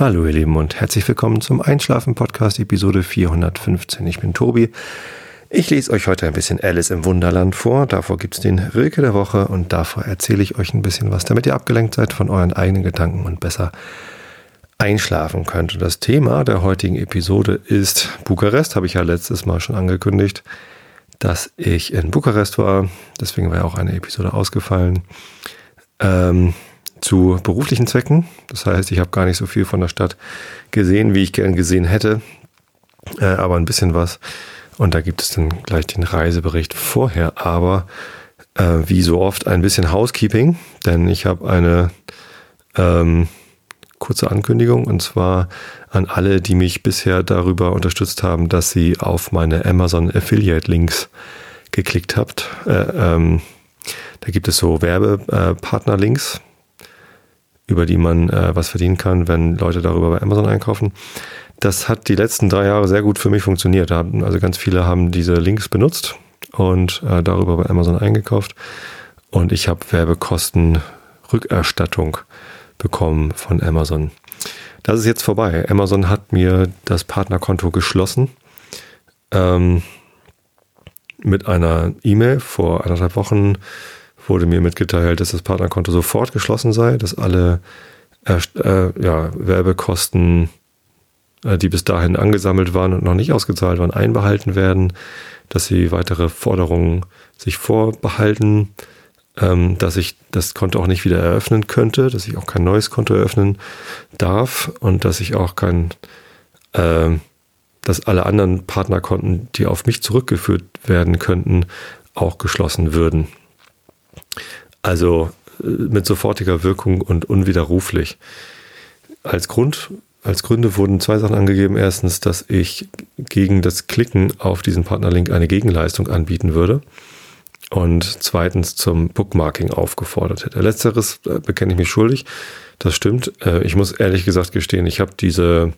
Hallo ihr Lieben und herzlich willkommen zum Einschlafen Podcast Episode 415. Ich bin Tobi. Ich lese euch heute ein bisschen Alice im Wunderland vor. Davor gibt es den Rilke der Woche und davor erzähle ich euch ein bisschen was, damit ihr abgelenkt seid von euren eigenen Gedanken und besser einschlafen könnt. Und das Thema der heutigen Episode ist Bukarest. Habe ich ja letztes Mal schon angekündigt, dass ich in Bukarest war. Deswegen war ja auch eine Episode ausgefallen. Ähm, zu beruflichen Zwecken. Das heißt, ich habe gar nicht so viel von der Stadt gesehen, wie ich gern gesehen hätte, äh, aber ein bisschen was. Und da gibt es dann gleich den Reisebericht vorher, aber äh, wie so oft ein bisschen Housekeeping, denn ich habe eine ähm, kurze Ankündigung und zwar an alle, die mich bisher darüber unterstützt haben, dass sie auf meine Amazon Affiliate Links geklickt habt. Äh, ähm, da gibt es so Werbepartner-Links über die man äh, was verdienen kann, wenn Leute darüber bei Amazon einkaufen. Das hat die letzten drei Jahre sehr gut für mich funktioniert. Also ganz viele haben diese Links benutzt und äh, darüber bei Amazon eingekauft. Und ich habe Werbekostenrückerstattung bekommen von Amazon. Das ist jetzt vorbei. Amazon hat mir das Partnerkonto geschlossen. Ähm, mit einer E-Mail vor anderthalb Wochen wurde mir mitgeteilt, dass das Partnerkonto sofort geschlossen sei, dass alle äh, ja, Werbekosten, äh, die bis dahin angesammelt waren und noch nicht ausgezahlt waren, einbehalten werden, dass sie weitere Forderungen sich vorbehalten, ähm, dass ich das Konto auch nicht wieder eröffnen könnte, dass ich auch kein neues Konto eröffnen darf und dass ich auch kein, äh, dass alle anderen Partnerkonten, die auf mich zurückgeführt werden könnten, auch geschlossen würden. Also äh, mit sofortiger Wirkung und unwiderruflich. Als Grund, als Gründe wurden zwei Sachen angegeben. Erstens, dass ich gegen das Klicken auf diesen Partnerlink eine Gegenleistung anbieten würde. Und zweitens zum Bookmarking aufgefordert hätte. Letzteres äh, bekenne ich mich schuldig. Das stimmt. Äh, ich muss ehrlich gesagt gestehen, ich habe diese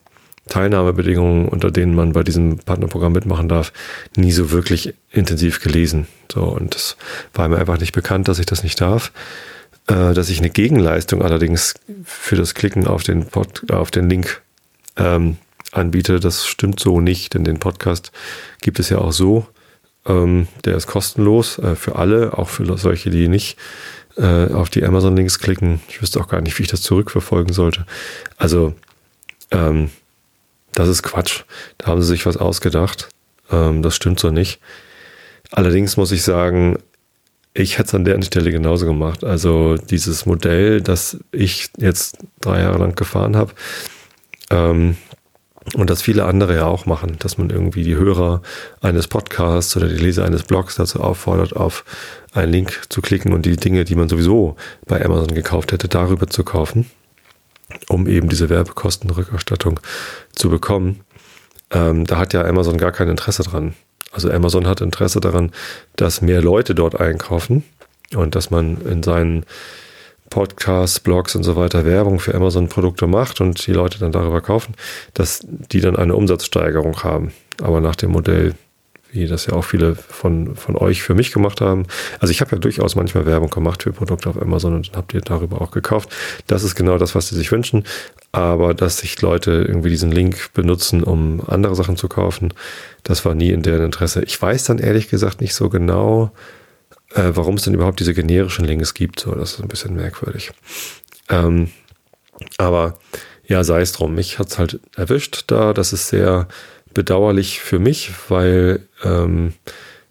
Teilnahmebedingungen, unter denen man bei diesem Partnerprogramm mitmachen darf, nie so wirklich intensiv gelesen. So, und es war mir einfach nicht bekannt, dass ich das nicht darf. Äh, dass ich eine Gegenleistung allerdings für das Klicken auf den, Pod, auf den Link ähm, anbiete, das stimmt so nicht, denn den Podcast gibt es ja auch so. Ähm, der ist kostenlos äh, für alle, auch für solche, die nicht äh, auf die Amazon-Links klicken. Ich wüsste auch gar nicht, wie ich das zurückverfolgen sollte. Also, ähm, das ist Quatsch. Da haben sie sich was ausgedacht. Ähm, das stimmt so nicht. Allerdings muss ich sagen, ich hätte es an der Stelle genauso gemacht. Also dieses Modell, das ich jetzt drei Jahre lang gefahren habe ähm, und das viele andere ja auch machen, dass man irgendwie die Hörer eines Podcasts oder die Leser eines Blogs dazu auffordert, auf einen Link zu klicken und die Dinge, die man sowieso bei Amazon gekauft hätte, darüber zu kaufen um eben diese Werbekostenrückerstattung zu bekommen. Ähm, da hat ja Amazon gar kein Interesse dran. Also Amazon hat Interesse daran, dass mehr Leute dort einkaufen und dass man in seinen Podcasts, Blogs und so weiter Werbung für Amazon-Produkte macht und die Leute dann darüber kaufen, dass die dann eine Umsatzsteigerung haben. Aber nach dem Modell wie das ja auch viele von, von euch für mich gemacht haben. Also ich habe ja durchaus manchmal Werbung gemacht für Produkte auf Amazon und habt ihr darüber auch gekauft. Das ist genau das, was sie sich wünschen. Aber dass sich Leute irgendwie diesen Link benutzen, um andere Sachen zu kaufen, das war nie in deren Interesse. Ich weiß dann ehrlich gesagt nicht so genau, äh, warum es denn überhaupt diese generischen Links gibt. So, das ist ein bisschen merkwürdig. Ähm, aber ja, sei es drum. Mich hat's halt erwischt da. Das ist sehr bedauerlich für mich, weil ähm,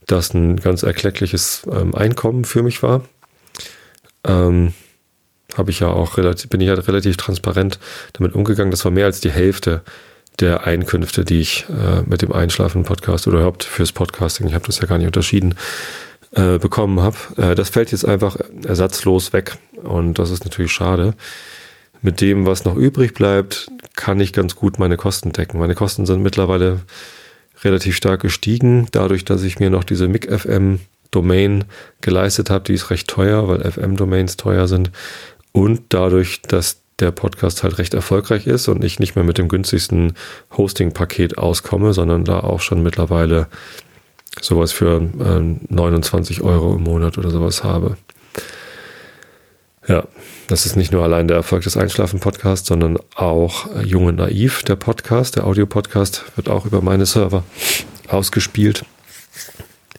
das ein ganz erkleckliches ähm, Einkommen für mich war. Ähm, habe ich ja auch relativ, bin ich halt relativ transparent damit umgegangen. Das war mehr als die Hälfte der Einkünfte, die ich äh, mit dem Einschlafen-Podcast oder überhaupt fürs Podcasting, ich habe das ja gar nicht unterschieden, äh, bekommen habe. Äh, das fällt jetzt einfach ersatzlos weg und das ist natürlich schade. Mit dem, was noch übrig bleibt, kann ich ganz gut meine Kosten decken. Meine Kosten sind mittlerweile relativ stark gestiegen, dadurch, dass ich mir noch diese MIG-FM Domain geleistet habe, die ist recht teuer, weil FM-Domains teuer sind. Und dadurch, dass der Podcast halt recht erfolgreich ist und ich nicht mehr mit dem günstigsten Hosting-Paket auskomme, sondern da auch schon mittlerweile sowas für äh, 29 Euro im Monat oder sowas habe. Ja, das ist nicht nur allein der Erfolg des Einschlafen-Podcasts, sondern auch Jung und Naiv, der Podcast, der Audio-Podcast, wird auch über meine Server ausgespielt.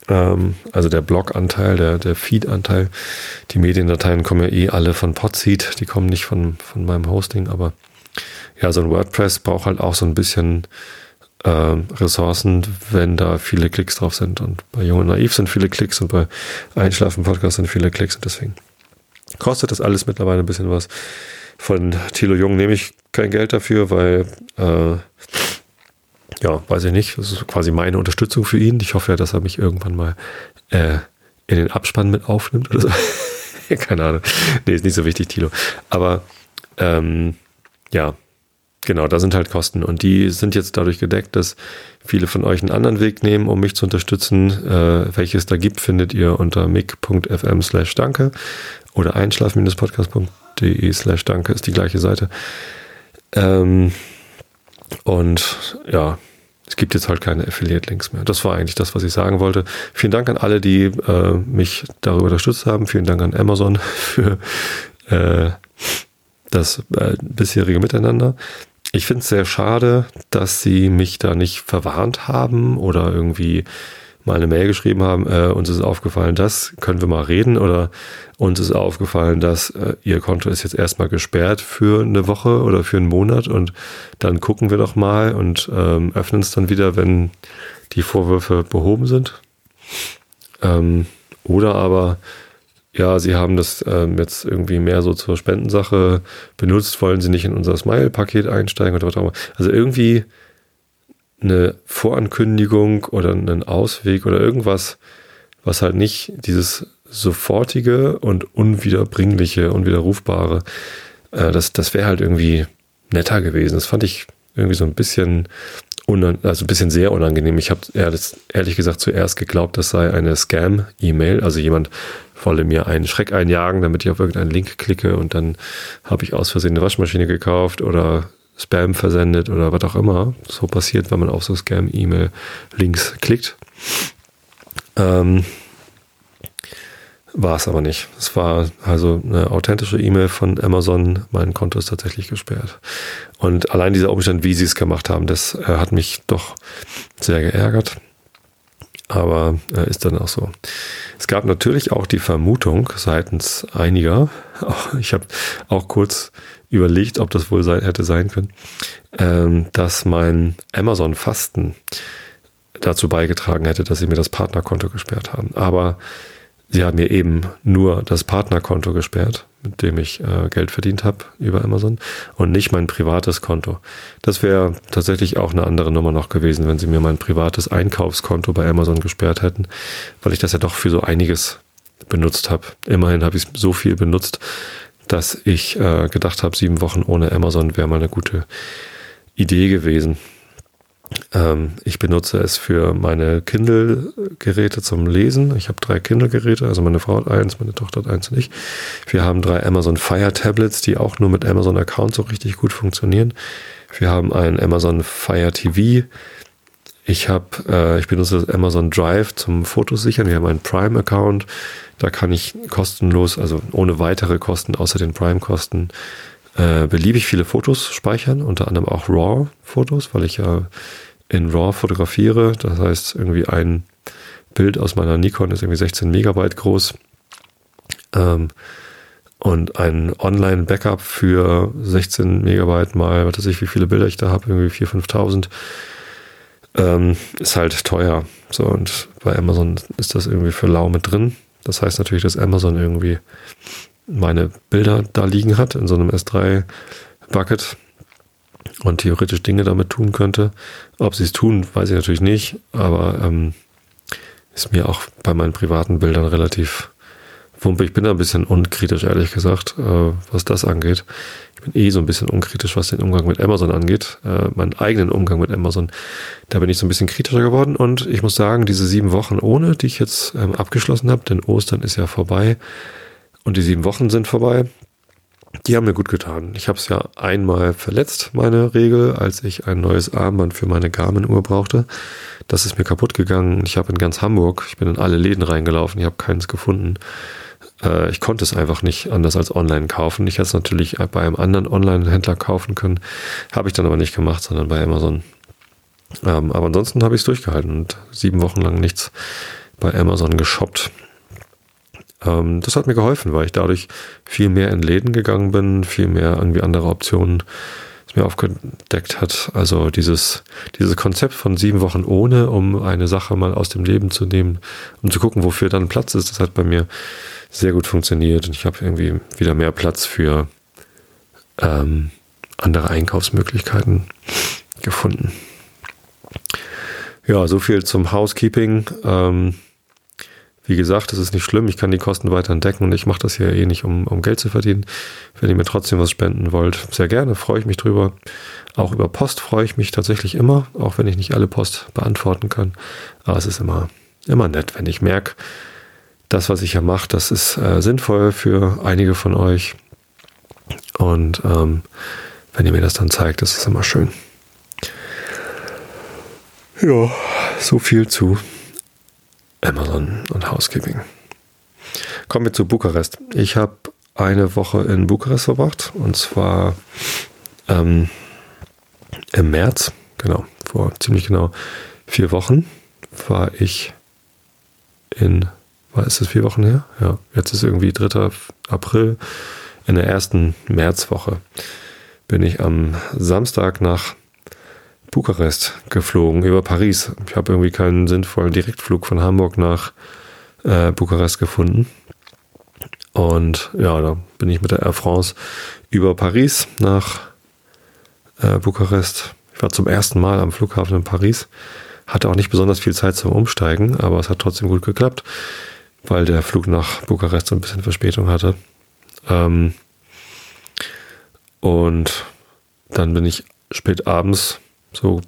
Ähm, also der Blog-Anteil, der, der Feed-Anteil. Die Mediendateien kommen ja eh alle von Podseed, die kommen nicht von, von meinem Hosting, aber ja, so ein WordPress braucht halt auch so ein bisschen äh, Ressourcen, wenn da viele Klicks drauf sind. Und bei Jung und Naiv sind viele Klicks und bei Einschlafen-Podcast sind viele Klicks und deswegen kostet das alles mittlerweile ein bisschen was. Von Thilo Jung nehme ich kein Geld dafür, weil äh, ja, weiß ich nicht. Das ist quasi meine Unterstützung für ihn. Ich hoffe ja, dass er mich irgendwann mal äh, in den Abspann mit aufnimmt oder so. Keine Ahnung. Nee, ist nicht so wichtig, Tilo. Aber ähm, ja, genau, da sind halt Kosten. Und die sind jetzt dadurch gedeckt, dass viele von euch einen anderen Weg nehmen, um mich zu unterstützen. Äh, welches da gibt, findet ihr unter mic.fm slash danke oder einschlaf-podcast.de slash danke ist die gleiche Seite. Ähm, und ja, es gibt jetzt halt keine Affiliate-Links mehr. Das war eigentlich das, was ich sagen wollte. Vielen Dank an alle, die äh, mich darüber unterstützt haben. Vielen Dank an Amazon für äh, das äh, bisherige Miteinander. Ich finde es sehr schade, dass sie mich da nicht verwarnt haben oder irgendwie mal eine Mail geschrieben haben, äh, uns ist aufgefallen, das können wir mal reden oder uns ist aufgefallen, dass äh, ihr Konto ist jetzt erstmal gesperrt für eine Woche oder für einen Monat und dann gucken wir doch mal und ähm, öffnen es dann wieder, wenn die Vorwürfe behoben sind. Ähm, oder aber, ja, sie haben das ähm, jetzt irgendwie mehr so zur Spendensache benutzt, wollen sie nicht in unser Smile-Paket einsteigen oder was auch immer. Also irgendwie eine Vorankündigung oder einen Ausweg oder irgendwas, was halt nicht dieses sofortige und unwiederbringliche, unwiderrufbare, äh, das, das wäre halt irgendwie netter gewesen. Das fand ich irgendwie so ein bisschen, also ein bisschen sehr unangenehm. Ich habe ehrlich gesagt zuerst geglaubt, das sei eine Scam-E-Mail, also jemand wolle mir einen Schreck einjagen, damit ich auf irgendeinen Link klicke und dann habe ich aus Versehen eine Waschmaschine gekauft oder Spam versendet oder was auch immer so passiert, wenn man auf so Scam-E-Mail-Links klickt. Ähm, war es aber nicht. Es war also eine authentische E-Mail von Amazon. Mein Konto ist tatsächlich gesperrt. Und allein dieser Umstand, wie sie es gemacht haben, das äh, hat mich doch sehr geärgert. Aber äh, ist dann auch so. Es gab natürlich auch die Vermutung seitens einiger, ich habe auch kurz überlegt, ob das wohl sein, hätte sein können, ähm, dass mein Amazon-Fasten dazu beigetragen hätte, dass sie mir das Partnerkonto gesperrt haben. Aber sie haben mir eben nur das Partnerkonto gesperrt, mit dem ich äh, Geld verdient habe über Amazon und nicht mein privates Konto. Das wäre tatsächlich auch eine andere Nummer noch gewesen, wenn sie mir mein privates Einkaufskonto bei Amazon gesperrt hätten, weil ich das ja doch für so einiges benutzt habe. Immerhin habe ich so viel benutzt, dass ich äh, gedacht habe, sieben Wochen ohne Amazon wäre mal eine gute Idee gewesen. Ähm, ich benutze es für meine Kindle-Geräte zum Lesen. Ich habe drei Kindle-Geräte, also meine Frau hat eins, meine Tochter hat eins und ich. Wir haben drei Amazon Fire Tablets, die auch nur mit Amazon Account so richtig gut funktionieren. Wir haben ein Amazon Fire TV. Ich habe, äh, ich benutze das Amazon Drive zum Fotos sichern. Wir haben einen Prime-Account. Da kann ich kostenlos, also ohne weitere Kosten außer den Prime-Kosten, äh, beliebig viele Fotos speichern, unter anderem auch RAW-Fotos, weil ich ja in RAW fotografiere. Das heißt, irgendwie ein Bild aus meiner Nikon ist irgendwie 16 Megabyte groß. Ähm, und ein Online-Backup für 16 Megabyte mal, was weiß ich, wie viele Bilder ich da habe, irgendwie 4.000, 5.000, ähm, ist halt teuer. So, und bei Amazon ist das irgendwie für lau mit drin. Das heißt natürlich, dass Amazon irgendwie meine Bilder da liegen hat in so einem S3-Bucket und theoretisch Dinge damit tun könnte. Ob sie es tun, weiß ich natürlich nicht, aber ähm, ist mir auch bei meinen privaten Bildern relativ wumpe. Ich bin da ein bisschen unkritisch, ehrlich gesagt, äh, was das angeht. Ich bin eh so ein bisschen unkritisch, was den Umgang mit Amazon angeht. Äh, meinen eigenen Umgang mit Amazon, da bin ich so ein bisschen kritischer geworden. Und ich muss sagen, diese sieben Wochen ohne, die ich jetzt ähm, abgeschlossen habe, denn Ostern ist ja vorbei und die sieben Wochen sind vorbei, die haben mir gut getan. Ich habe es ja einmal verletzt, meine Regel, als ich ein neues Armband für meine Garmin-Uhr brauchte. Das ist mir kaputt gegangen. Ich habe in ganz Hamburg, ich bin in alle Läden reingelaufen, ich habe keins gefunden Äh, ich konnte es einfach nicht anders als online kaufen. Ich hätte es natürlich bei einem anderen Online-Händler kaufen können. Habe ich dann aber nicht gemacht, sondern bei Amazon. Ähm, aber ansonsten habe ich es durchgehalten und sieben Wochen lang nichts bei Amazon geshoppt. Ähm, das hat mir geholfen, weil ich dadurch viel mehr in Läden gegangen bin, viel mehr irgendwie andere Optionen mir aufgedeckt hat. Also dieses, dieses Konzept von sieben Wochen ohne, um eine Sache mal aus dem Leben zu nehmen, um zu gucken, wofür dann Platz ist, das hat bei mir sehr gut funktioniert und ich habe irgendwie wieder mehr Platz für ähm, andere Einkaufsmöglichkeiten gefunden. Ja, so viel zum Housekeeping. Ähm, wie gesagt, das ist nicht schlimm. Ich kann die Kosten weiter entdecken und ich mache das hier eh nicht, um, um Geld zu verdienen. Wenn ihr mir trotzdem was spenden wollt, sehr gerne, freue ich mich drüber. Auch über Post freue ich mich tatsächlich immer, auch wenn ich nicht alle Post beantworten kann. Aber es ist immer, immer nett, wenn ich merke, das, was ich hier mache, das ist äh, sinnvoll für einige von euch. Und ähm, wenn ihr mir das dann zeigt, ist immer schön. Ja, so viel zu Amazon und Housekeeping. Kommen wir zu Bukarest. Ich habe eine Woche in Bukarest verbracht und zwar ähm, im März, genau, vor ziemlich genau vier Wochen war ich in, war ist es vier Wochen her? Ja, jetzt ist irgendwie 3. April. In der ersten Märzwoche bin ich am Samstag nach Bukarest geflogen, über Paris. Ich habe irgendwie keinen sinnvollen Direktflug von Hamburg nach äh, Bukarest gefunden. Und ja, da bin ich mit der Air France über Paris nach äh, Bukarest. Ich war zum ersten Mal am Flughafen in Paris. Hatte auch nicht besonders viel Zeit zum Umsteigen, aber es hat trotzdem gut geklappt, weil der Flug nach Bukarest so ein bisschen Verspätung hatte. Ähm, und dann bin ich spät abends so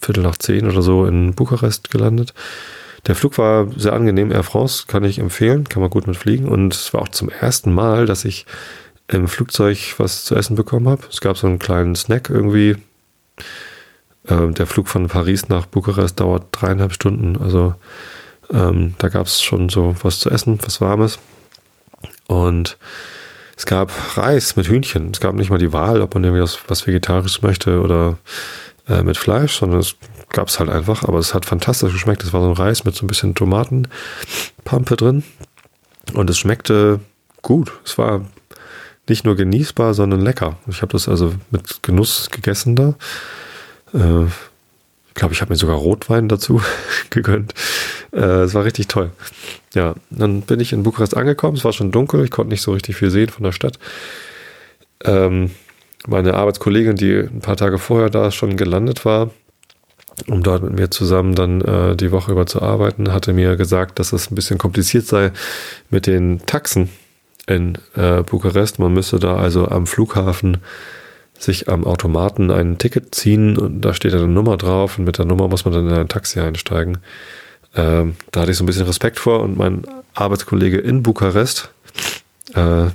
Viertel nach zehn oder so in Bukarest gelandet. Der Flug war sehr angenehm. Air France kann ich empfehlen, kann man gut mit fliegen. Und es war auch zum ersten Mal, dass ich im Flugzeug was zu essen bekommen habe. Es gab so einen kleinen Snack irgendwie. Ähm, der Flug von Paris nach Bukarest dauert dreieinhalb Stunden. Also ähm, da gab es schon so was zu essen, was Warmes. Und es gab Reis mit Hühnchen. Es gab nicht mal die Wahl, ob man irgendwie was, was Vegetarisches möchte oder äh, mit Fleisch, sondern es gab es halt einfach. Aber es hat fantastisch geschmeckt. Es war so ein Reis mit so ein bisschen Tomatenpampe drin. Und es schmeckte gut. Es war nicht nur genießbar, sondern lecker. Ich habe das also mit Genuss gegessen da. Äh, ich glaube, ich habe mir sogar Rotwein dazu gegönnt. Äh, es war richtig toll. Ja, dann bin ich in Bukarest angekommen. Es war schon dunkel. Ich konnte nicht so richtig viel sehen von der Stadt. Ähm, meine Arbeitskollegin, die ein paar Tage vorher da schon gelandet war, um dort mit mir zusammen dann äh, die Woche über zu arbeiten, hatte mir gesagt, dass es ein bisschen kompliziert sei mit den Taxen in äh, Bukarest. Man müsse da also am Flughafen sich am Automaten ein Ticket ziehen und da steht eine Nummer drauf und mit der Nummer muss man dann in ein Taxi einsteigen. Ähm, da hatte ich so ein bisschen Respekt vor und mein Arbeitskollege in Bukarest, äh,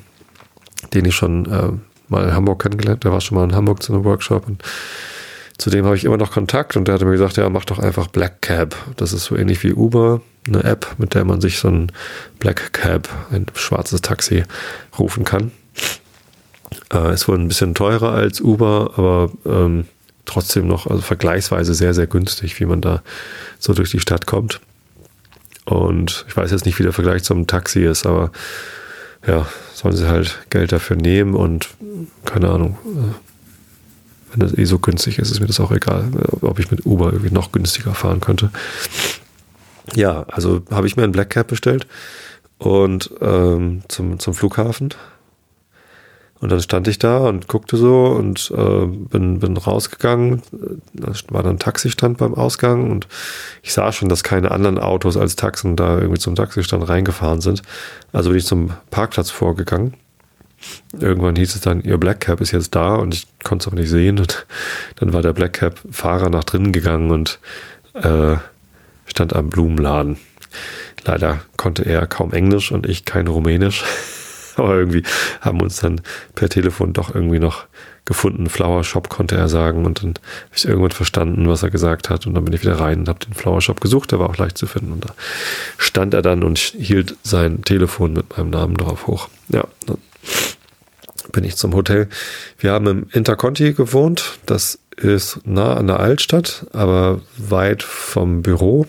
den ich schon äh, mal in Hamburg kennengelernt. Der war schon mal in Hamburg zu einem Workshop und zu dem habe ich immer noch Kontakt und der hatte mir gesagt, ja, mach doch einfach Black Cab. Das ist so ähnlich wie Uber, eine App, mit der man sich so ein Black Cab, ein schwarzes Taxi rufen kann. Äh, ist wohl ein bisschen teurer als Uber, aber ähm, trotzdem noch, also vergleichsweise sehr, sehr günstig, wie man da so durch die Stadt kommt. Und ich weiß jetzt nicht, wie der Vergleich zum Taxi ist, aber ja, sollen sie halt Geld dafür nehmen und keine Ahnung. Äh, wenn das eh so günstig ist, ist mir das auch egal, ob ich mit Uber irgendwie noch günstiger fahren könnte. Ja, also habe ich mir ein Black Cab bestellt und ähm, zum, zum Flughafen und dann stand ich da und guckte so und äh, bin, bin rausgegangen. Da war dann ein Taxistand beim Ausgang und ich sah schon, dass keine anderen Autos als Taxen da irgendwie zum Taxistand reingefahren sind. Also bin ich zum Parkplatz vorgegangen. Irgendwann hieß es dann, ihr Black Cab ist jetzt da und ich konnte es aber nicht sehen. Und dann war der Black Cab-Fahrer nach drinnen gegangen und äh, stand am Blumenladen. Leider konnte er kaum Englisch und ich kein Rumänisch. Aber irgendwie haben wir uns dann per Telefon doch irgendwie noch gefunden. Flower Shop konnte er sagen und dann habe ich irgendwann verstanden, was er gesagt hat und dann bin ich wieder rein und habe den Flower Shop gesucht. Der war auch leicht zu finden und da stand er dann und hielt sein Telefon mit meinem Namen drauf hoch. Ja, dann bin ich zum Hotel. Wir haben im Interconti gewohnt. Das ist nah an der Altstadt, aber weit vom Büro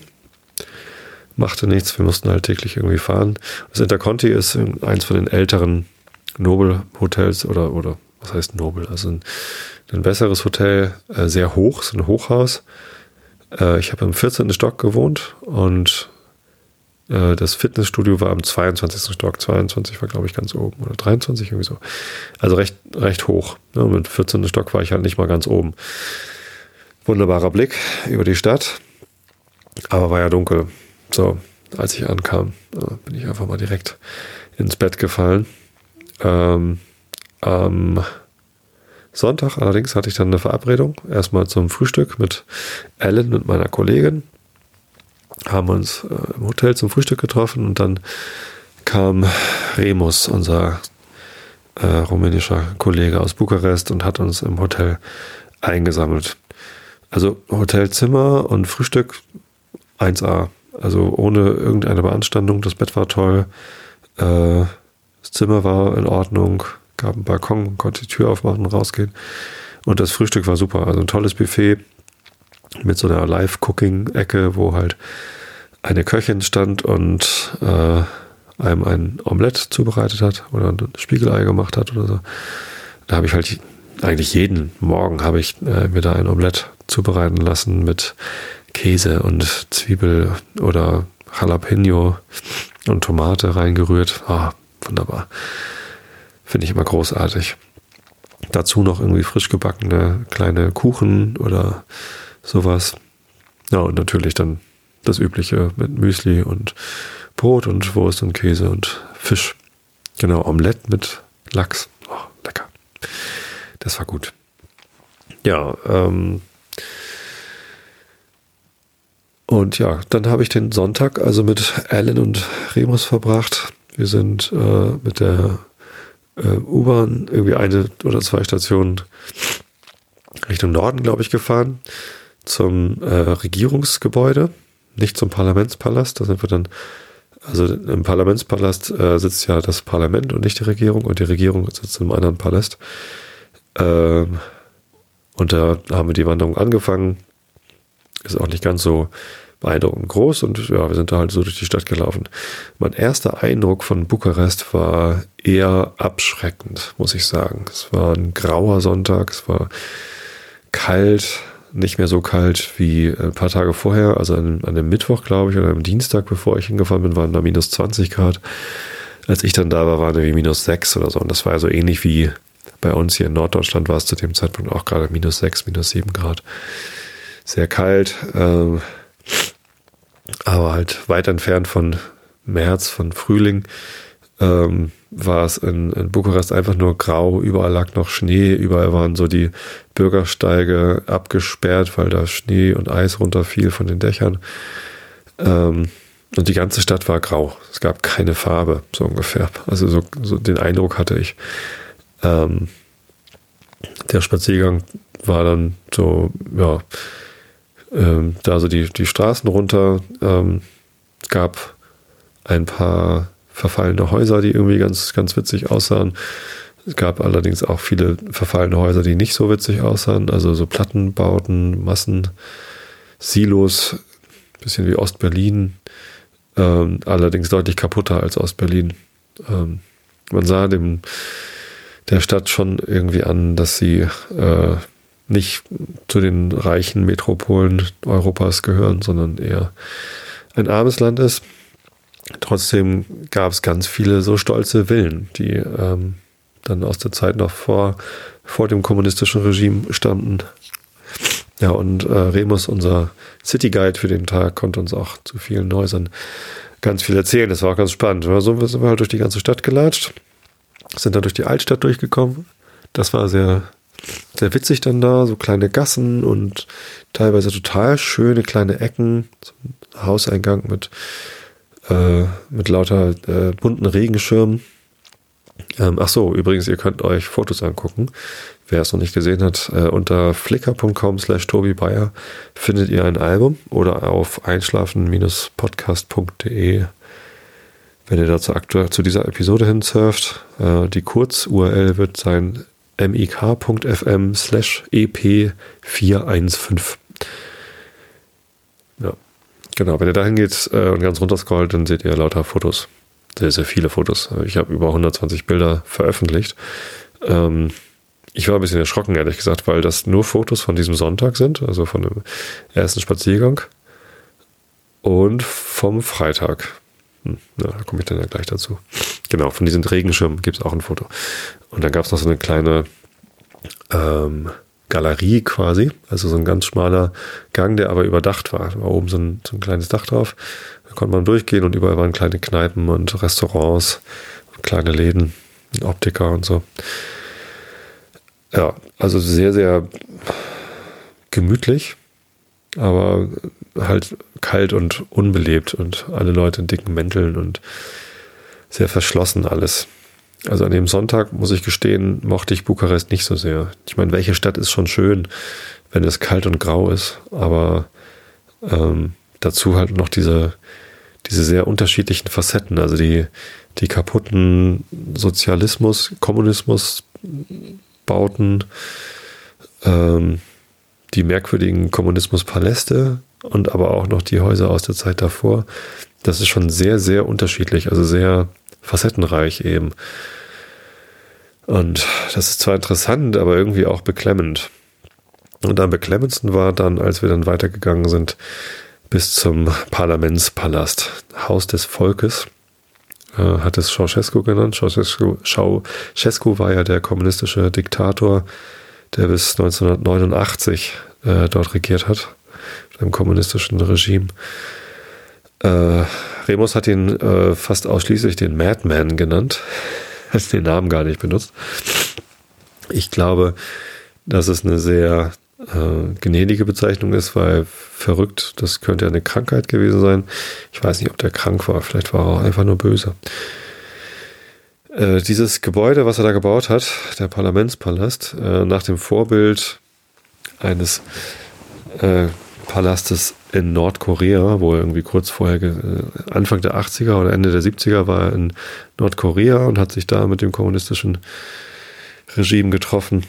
machte nichts. Wir mussten halt täglich irgendwie fahren. Das Interconti ist eins von den älteren Nobel-Hotels oder, oder was heißt Nobel? Also ein, ein besseres Hotel, äh, sehr hoch, so ein Hochhaus. Äh, ich habe im 14. Stock gewohnt und äh, das Fitnessstudio war am 22. Stock. 22 war, glaube ich, ganz oben oder 23 irgendwie so. Also recht, recht hoch. Ne? Mit 14. Stock war ich halt nicht mal ganz oben. Wunderbarer Blick über die Stadt. Aber war ja dunkel. So, als ich ankam, bin ich einfach mal direkt ins Bett gefallen. Ähm, am Sonntag allerdings hatte ich dann eine Verabredung. Erstmal zum Frühstück mit Ellen und meiner Kollegin. Haben uns äh, im Hotel zum Frühstück getroffen und dann kam Remus, unser äh, rumänischer Kollege aus Bukarest, und hat uns im Hotel eingesammelt. Also Hotelzimmer und Frühstück 1A. Also ohne irgendeine Beanstandung. Das Bett war toll. Äh, das Zimmer war in Ordnung. Gab einen Balkon, konnte die Tür aufmachen und rausgehen. Und das Frühstück war super. Also ein tolles Buffet mit so einer Live-Cooking-Ecke, wo halt eine Köchin stand und äh, einem ein Omelett zubereitet hat oder ein Spiegelei gemacht hat oder so. Da habe ich halt eigentlich jeden Morgen habe ich äh, mir da ein Omelett zubereiten lassen mit Käse und Zwiebel oder Jalapeno und Tomate reingerührt. Ah, wunderbar. Finde ich immer großartig. Dazu noch irgendwie frisch gebackene kleine Kuchen oder sowas. Ja, und natürlich dann das Übliche mit Müsli und Brot und Wurst und Käse und Fisch. Genau, Omelette mit Lachs. Oh, lecker. Das war gut. Ja, ähm, und ja, dann habe ich den Sonntag also mit Alan und Remus verbracht. Wir sind äh, mit der äh, U-Bahn irgendwie eine oder zwei Stationen Richtung Norden, glaube ich, gefahren zum äh, Regierungsgebäude, nicht zum Parlamentspalast. Da sind wir dann, also im Parlamentspalast äh, sitzt ja das Parlament und nicht die Regierung und die Regierung sitzt im anderen Palast. Ähm, und da haben wir die Wanderung angefangen ist auch nicht ganz so beeindruckend groß und ja, wir sind da halt so durch die Stadt gelaufen. Mein erster Eindruck von Bukarest war eher abschreckend, muss ich sagen. Es war ein grauer Sonntag, es war kalt, nicht mehr so kalt wie ein paar Tage vorher, also an, an dem Mittwoch, glaube ich, oder am Dienstag, bevor ich hingefahren bin, waren da minus 20 Grad. Als ich dann da war, waren irgendwie minus 6 oder so. Und das war so ähnlich wie bei uns hier in Norddeutschland war es zu dem Zeitpunkt auch gerade minus 6, minus 7 Grad sehr kalt, ähm, aber halt weit entfernt von März, von Frühling, ähm, war es in, in Bukarest einfach nur grau, überall lag noch Schnee, überall waren so die Bürgersteige abgesperrt, weil da Schnee und Eis runterfiel von den Dächern. Ähm, und die ganze Stadt war grau. Es gab keine Farbe, so ungefähr. Also so, so den Eindruck hatte ich. Ähm, der Spaziergang war dann so, ja, ähm, da so die, die Straßen runter. Ähm, gab ein paar verfallene Häuser, die irgendwie ganz, ganz witzig aussahen. Es gab allerdings auch viele verfallene Häuser, die nicht so witzig aussahen. Also so Plattenbauten, Massen, Silos, bisschen wie Ostberlin. Ähm, allerdings deutlich kaputter als Ostberlin. Ähm, man sah dem der Stadt schon irgendwie an, dass sie äh, nicht zu den reichen Metropolen Europas gehören, sondern eher ein armes Land ist. Trotzdem gab es ganz viele so stolze Villen, die ähm, dann aus der Zeit noch vor, vor dem kommunistischen Regime stammten. Ja, und äh, Remus, unser City Guide für den Tag, konnte uns auch zu vielen Häusern ganz viel erzählen. Das war auch ganz spannend. So sind wir halt durch die ganze Stadt gelatscht, sind dann durch die Altstadt durchgekommen. Das war sehr sehr witzig dann da, so kleine Gassen und teilweise total schöne kleine Ecken, so ein Hauseingang mit, äh, mit lauter äh, bunten Regenschirmen. Ähm, ach so, übrigens, ihr könnt euch Fotos angucken. Wer es noch nicht gesehen hat, äh, unter flickr.com slash Tobi Bayer findet ihr ein Album oder auf einschlafen-podcast.de, wenn ihr dazu aktuell zu dieser Episode hinsurft. Äh, die Kurz-URL wird sein mik.fm slash ep415. Ja, genau. Wenn ihr da hingeht äh, und ganz runter scrollt, dann seht ihr lauter Fotos. Sehr, sehr viele Fotos. Ich habe über 120 Bilder veröffentlicht. Ähm, ich war ein bisschen erschrocken, ehrlich gesagt, weil das nur Fotos von diesem Sonntag sind, also von dem ersten Spaziergang und vom Freitag. Hm, na, da komme ich dann ja gleich dazu. Genau, von diesem Regenschirm gibt es auch ein Foto. Und dann gab es noch so eine kleine ähm, Galerie quasi, also so ein ganz schmaler Gang, der aber überdacht war. Da war oben so ein, so ein kleines Dach drauf. Da konnte man durchgehen und überall waren kleine Kneipen und Restaurants, kleine Läden, Optiker und so. Ja, also sehr, sehr gemütlich, aber halt kalt und unbelebt und alle Leute in dicken Mänteln und sehr verschlossen alles. Also an dem Sonntag, muss ich gestehen, mochte ich Bukarest nicht so sehr. Ich meine, welche Stadt ist schon schön, wenn es kalt und grau ist, aber ähm, dazu halt noch diese, diese sehr unterschiedlichen Facetten, also die, die kaputten Sozialismus, Kommunismus, Bauten, ähm, die merkwürdigen Kommunismuspaläste und aber auch noch die Häuser aus der Zeit davor. Das ist schon sehr, sehr unterschiedlich, also sehr facettenreich eben. Und das ist zwar interessant, aber irgendwie auch beklemmend. Und am beklemmendsten war dann, als wir dann weitergegangen sind, bis zum Parlamentspalast, Haus des Volkes, äh, hat es Ceausescu genannt. Ceausescu, Ceausescu war ja der kommunistische Diktator, der bis 1989 äh, dort regiert hat, im kommunistischen Regime. Äh, Remus hat ihn äh, fast ausschließlich den Madman genannt. Hat den Namen gar nicht benutzt. Ich glaube, dass es eine sehr äh, gnädige Bezeichnung ist, weil verrückt, das könnte ja eine Krankheit gewesen sein. Ich weiß nicht, ob der krank war, vielleicht war er auch einfach nur böse. Äh, dieses Gebäude, was er da gebaut hat, der Parlamentspalast, äh, nach dem Vorbild eines äh, Palastes in Nordkorea, wo er irgendwie kurz vorher, äh, Anfang der 80er oder Ende der 70er war er in Nordkorea und hat sich da mit dem kommunistischen Regime getroffen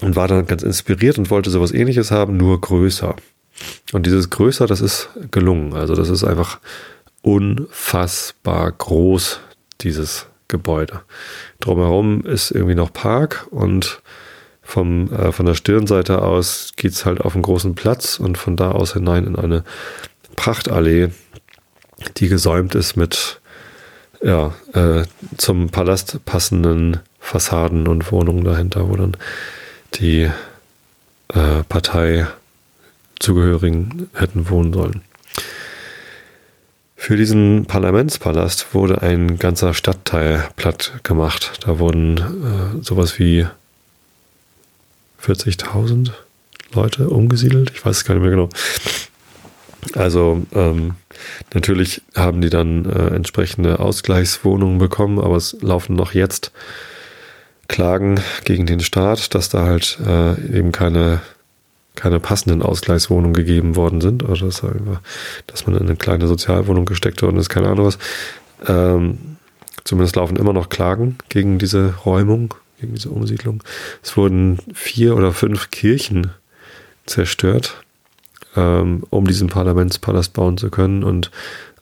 und war dann ganz inspiriert und wollte sowas ähnliches haben, nur größer. Und dieses größer, das ist gelungen. Also das ist einfach unfassbar groß, dieses Gebäude. Drumherum ist irgendwie noch Park und vom, äh, von der Stirnseite aus geht's halt auf einen großen Platz und von da aus hinein in eine Prachtallee, die gesäumt ist mit ja, äh, zum Palast passenden Fassaden und Wohnungen dahinter, wo dann die äh, Parteizugehörigen hätten wohnen sollen. Für diesen Parlamentspalast wurde ein ganzer Stadtteil platt gemacht. Da wurden äh, sowas wie 40.000 Leute umgesiedelt. Ich weiß es gar nicht mehr genau. Also ähm, natürlich haben die dann äh, entsprechende Ausgleichswohnungen bekommen, aber es laufen noch jetzt Klagen gegen den Staat, dass da halt äh, eben keine, keine passenden Ausgleichswohnungen gegeben worden sind oder dass, dass man in eine kleine Sozialwohnung gesteckt worden ist, keine Ahnung was. Ähm, zumindest laufen immer noch Klagen gegen diese Räumung, gegen diese Umsiedlung. Es wurden vier oder fünf Kirchen zerstört, ähm, um diesen Parlamentspalast bauen zu können und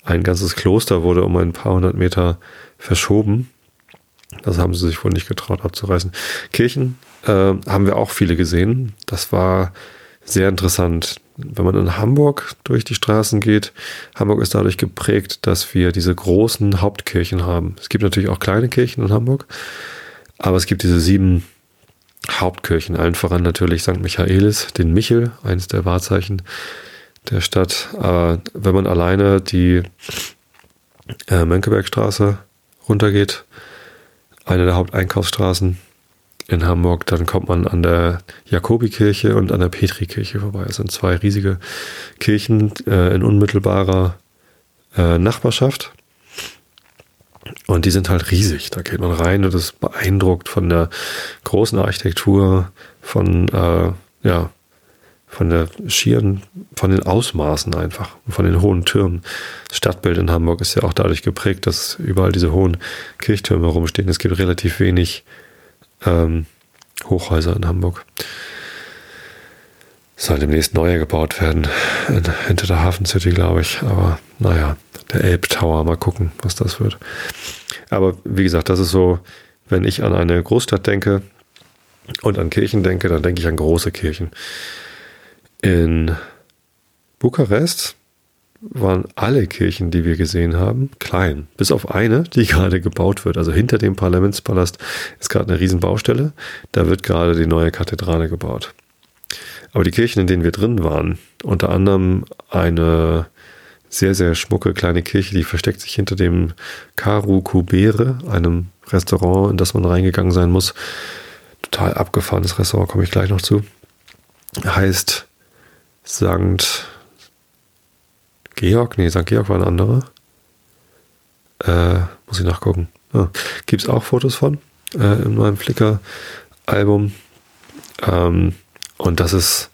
ein ganzes Kloster wurde um ein paar hundert Meter verschoben das haben sie sich wohl nicht getraut abzureißen. Kirchen äh, haben wir auch viele gesehen. Das war sehr interessant. Wenn man in Hamburg durch die Straßen geht, Hamburg ist dadurch geprägt, dass wir diese großen Hauptkirchen haben. Es gibt natürlich auch kleine Kirchen in Hamburg, aber es gibt diese sieben Hauptkirchen, allen voran natürlich St. Michaelis, den Michel, eines der Wahrzeichen der Stadt. Aber wenn man alleine die äh, Mönckebergstraße runtergeht, eine der Haupteinkaufsstraßen in Hamburg. Dann kommt man an der Jakobikirche und an der Petrikirche vorbei. Es sind zwei riesige Kirchen äh, in unmittelbarer äh, Nachbarschaft. Und die sind halt riesig. Da geht man rein und ist beeindruckt von der großen Architektur, von, äh, ja, von der schieren, von den Ausmaßen einfach, von den hohen Türmen. Das Stadtbild in Hamburg ist ja auch dadurch geprägt, dass überall diese hohen Kirchtürme rumstehen. Es gibt relativ wenig ähm, Hochhäuser in Hamburg. Soll demnächst neue gebaut werden in, hinter der Hafen City, glaube ich. Aber naja, der Elbtower, mal gucken, was das wird. Aber wie gesagt, das ist so, wenn ich an eine Großstadt denke und an Kirchen denke, dann denke ich an große Kirchen. In Bukarest waren alle Kirchen, die wir gesehen haben, klein. Bis auf eine, die gerade gebaut wird. Also hinter dem Parlamentspalast ist gerade eine Riesenbaustelle. Da wird gerade die neue Kathedrale gebaut. Aber die Kirchen, in denen wir drin waren, unter anderem eine sehr, sehr schmucke kleine Kirche, die versteckt sich hinter dem Karu Kubere, einem Restaurant, in das man reingegangen sein muss. Total abgefahrenes Restaurant, komme ich gleich noch zu. Heißt St. Georg, nee, St. Georg war ein anderer. Äh, muss ich nachgucken. Ja, Gibt es auch Fotos von äh, in meinem Flickr-Album. Ähm, und das ist,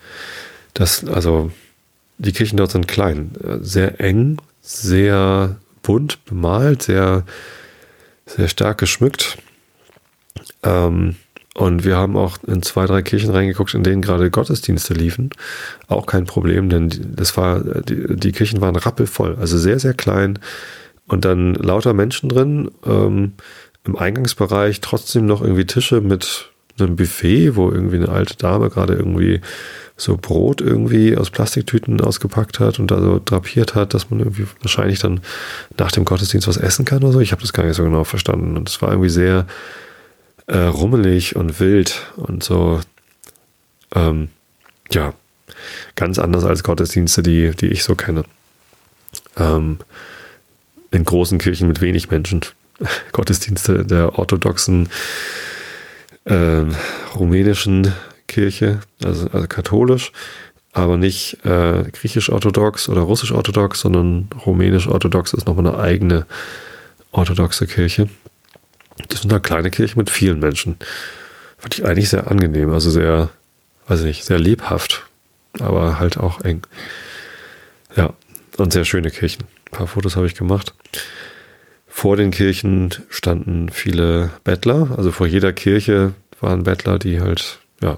das, also die Kirchen dort sind klein, sehr eng, sehr bunt bemalt, sehr, sehr stark geschmückt. Ähm, und wir haben auch in zwei, drei Kirchen reingeguckt, in denen gerade Gottesdienste liefen. Auch kein Problem, denn das war, die, die Kirchen waren rappelvoll, also sehr, sehr klein. Und dann lauter Menschen drin, ähm, im Eingangsbereich trotzdem noch irgendwie Tische mit einem Buffet, wo irgendwie eine alte Dame gerade irgendwie so Brot irgendwie aus Plastiktüten ausgepackt hat und da so drapiert hat, dass man irgendwie wahrscheinlich dann nach dem Gottesdienst was essen kann oder so. Ich habe das gar nicht so genau verstanden. Und es war irgendwie sehr äh, rummelig und wild und so, ähm, ja, ganz anders als Gottesdienste, die, die ich so kenne. Ähm, in großen Kirchen mit wenig Menschen. Gottesdienste der orthodoxen äh, rumänischen Kirche, also, also katholisch, aber nicht äh, griechisch-orthodox oder russisch-orthodox, sondern rumänisch-orthodox ist nochmal eine eigene orthodoxe Kirche. Das sind eine kleine Kirche mit vielen Menschen. Fand ich eigentlich sehr angenehm, also sehr, weiß ich nicht, sehr lebhaft, aber halt auch eng. Ja, und sehr schöne Kirchen. Ein paar Fotos habe ich gemacht. Vor den Kirchen standen viele Bettler, also vor jeder Kirche waren Bettler, die halt, ja,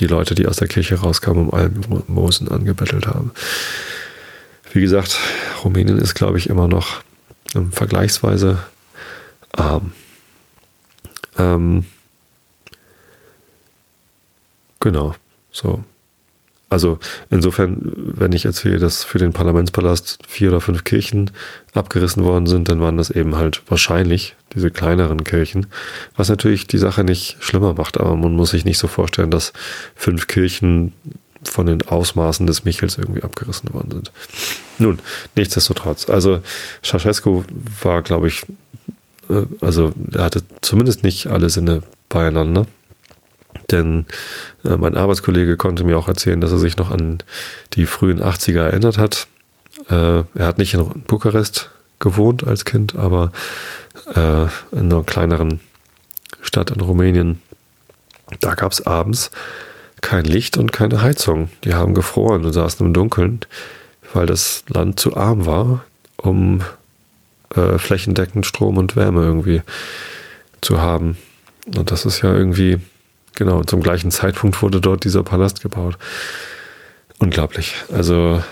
die Leute, die aus der Kirche rauskamen, um Almosen angebettelt haben. Wie gesagt, Rumänien ist, glaube ich, immer noch ähm, vergleichsweise arm. Ähm, genau, so. Also insofern, wenn ich erzähle, dass für den Parlamentspalast vier oder fünf Kirchen abgerissen worden sind, dann waren das eben halt wahrscheinlich diese kleineren Kirchen, was natürlich die Sache nicht schlimmer macht, aber man muss sich nicht so vorstellen, dass fünf Kirchen von den Ausmaßen des Michels irgendwie abgerissen worden sind. Nun, nichtsdestotrotz, also Ceausescu war, glaube ich, äh, also er hatte zumindest nicht alle Sinne beieinander. Denn äh, mein Arbeitskollege konnte mir auch erzählen, dass er sich noch an die frühen 80er erinnert hat. Äh, er hat nicht in Bukarest gewohnt als Kind, aber äh, in einer kleineren Stadt in Rumänien. Da gab es abends kein Licht und keine Heizung. Die haben gefroren und saßen im Dunkeln, weil das Land zu arm war, um äh, flächendeckend Strom und Wärme irgendwie zu haben. Und das ist ja irgendwie Genau, zum gleichen Zeitpunkt wurde dort dieser Palast gebaut. Unglaublich. Also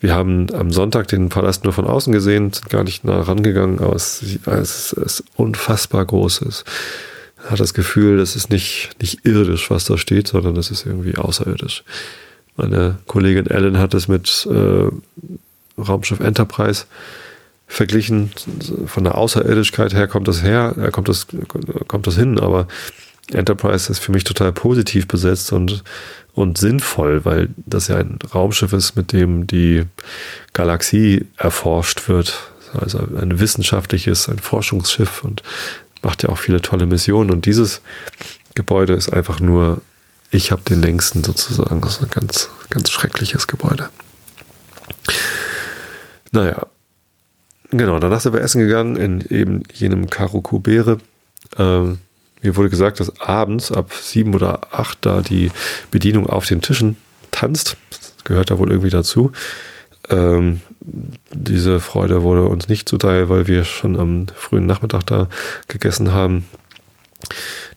wir haben am Sonntag den Palast nur von außen gesehen, sind gar nicht nah rangegangen, aber es, es ist unfassbar groß. Es hat das Gefühl, das ist nicht, nicht irdisch, was da steht, sondern das ist irgendwie außerirdisch. Meine Kollegin Ellen hat es mit äh, Raumschiff Enterprise verglichen. Von der Außerirdischkeit her kommt das her, äh, kommt das, kommt das hin, aber Enterprise ist für mich total positiv besetzt und, und sinnvoll, weil das ja ein Raumschiff ist, mit dem die Galaxie erforscht wird. Also ein wissenschaftliches, ein Forschungsschiff und macht ja auch viele tolle Missionen. Und dieses Gebäude ist einfach nur, ich habe den längsten sozusagen. Das ist ein ganz, ganz schreckliches Gebäude. Naja, genau, danach sind wir essen gegangen in eben jenem Karukubere. Ähm, mir wurde gesagt, dass abends ab sieben oder acht da die Bedienung auf den Tischen tanzt. Das gehört da wohl irgendwie dazu. Ähm, diese Freude wurde uns nicht zuteil, weil wir schon am frühen Nachmittag da gegessen haben.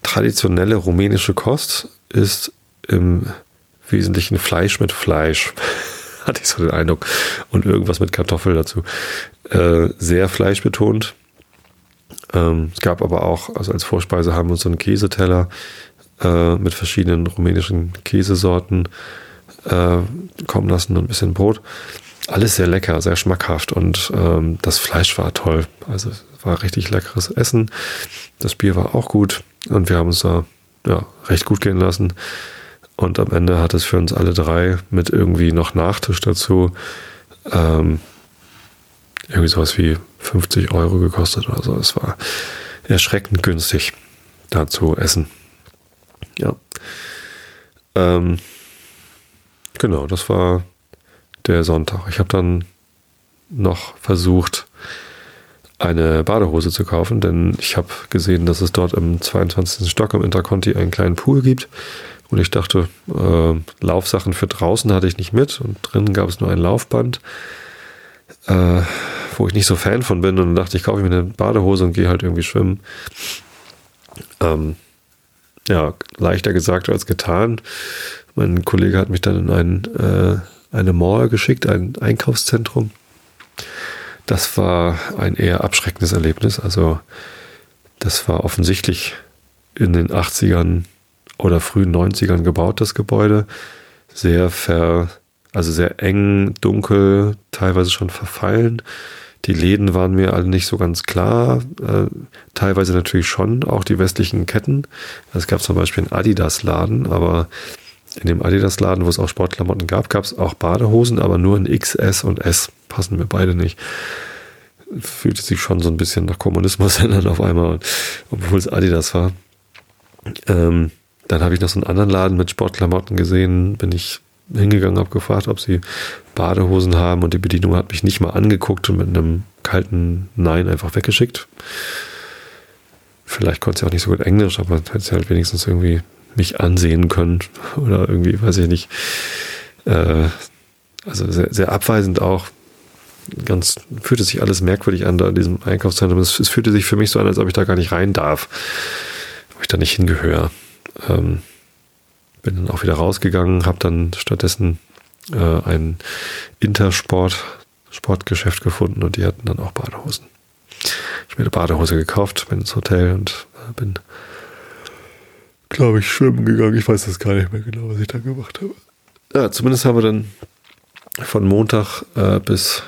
Traditionelle rumänische Kost ist im Wesentlichen Fleisch mit Fleisch. Hatte ich so den Eindruck. Und irgendwas mit Kartoffel dazu. Äh, sehr fleischbetont. Ähm, es gab aber auch, also als Vorspeise haben wir uns so einen Käseteller äh, mit verschiedenen rumänischen Käsesorten äh, kommen lassen und ein bisschen Brot. Alles sehr lecker, sehr schmackhaft und ähm, das Fleisch war toll. Also es war richtig leckeres Essen. Das Bier war auch gut und wir haben uns da ja, recht gut gehen lassen. Und am Ende hat es für uns alle drei mit irgendwie noch Nachtisch dazu ähm, irgendwie sowas wie 50 Euro gekostet oder so. Es war erschreckend günstig da zu essen. Ja. Ähm, genau, das war der Sonntag. Ich habe dann noch versucht, eine Badehose zu kaufen, denn ich habe gesehen, dass es dort im 22. Stock im Interconti einen kleinen Pool gibt. Und ich dachte, äh, Laufsachen für draußen hatte ich nicht mit und drinnen gab es nur ein Laufband, äh, wo ich nicht so Fan von bin. Und dachte ich, kaufe mir eine Badehose und gehe halt irgendwie schwimmen. Ähm, ja, leichter gesagt als getan. Mein Kollege hat mich dann in ein, äh, eine Mall geschickt, ein Einkaufszentrum. Das war ein eher abschreckendes Erlebnis. Also das war offensichtlich in den 80ern oder frühen 90ern gebaut, das Gebäude. Sehr ver, also sehr eng, dunkel, teilweise schon verfallen. Die Läden waren mir alle nicht so ganz klar. Äh, teilweise natürlich schon, auch die westlichen Ketten. Es gab zum Beispiel einen Adidas-Laden, aber in dem Adidas-Laden, wo es auch Sportklamotten gab, gab es auch Badehosen, aber nur in XS und S. Passen mir beide nicht. Fühlte sich schon so ein bisschen nach Kommunismus dann auf einmal, obwohl es Adidas war. Ähm, dann habe ich noch so einen anderen Laden mit Sportklamotten gesehen, bin ich hingegangen, habe gefragt, ob sie Badehosen haben und die Bedienung hat mich nicht mal angeguckt und mit einem kalten Nein einfach weggeschickt. Vielleicht konnte sie auch nicht so gut Englisch, aber hätte sie halt wenigstens irgendwie mich ansehen können oder irgendwie, weiß ich nicht. Äh, also sehr, sehr abweisend auch. Ganz fühlte sich alles merkwürdig an da in diesem Einkaufszentrum. Es, es fühlte sich für mich so an, als ob ich da gar nicht rein darf, ob ich da nicht hingehöre. Ähm, bin dann auch wieder rausgegangen, habe dann stattdessen äh, ein Intersport Sportgeschäft gefunden und die hatten dann auch Badehosen. Ich habe eine Badehose gekauft, bin ins Hotel und äh, bin, glaube ich, schwimmen gegangen. Ich weiß das gar nicht mehr genau, was ich da gemacht habe. Ja, zumindest haben wir dann von Montag äh, bis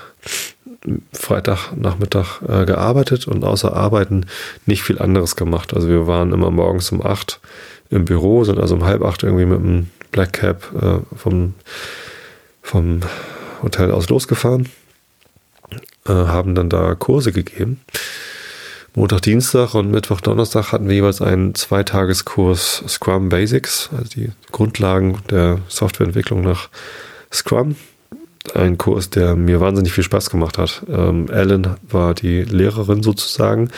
Freitagnachmittag äh, gearbeitet und außer Arbeiten nicht viel anderes gemacht. Also wir waren immer morgens um acht im Büro, sind also um halb acht irgendwie mit einem Black Cap äh, vom, vom Hotel aus losgefahren, äh, haben dann da Kurse gegeben. Montag, Dienstag und Mittwoch, Donnerstag hatten wir jeweils einen Zweitageskurs Scrum Basics, also die Grundlagen der Softwareentwicklung nach Scrum. Ein Kurs, der mir wahnsinnig viel Spaß gemacht hat. Ähm, Ellen war die Lehrerin sozusagen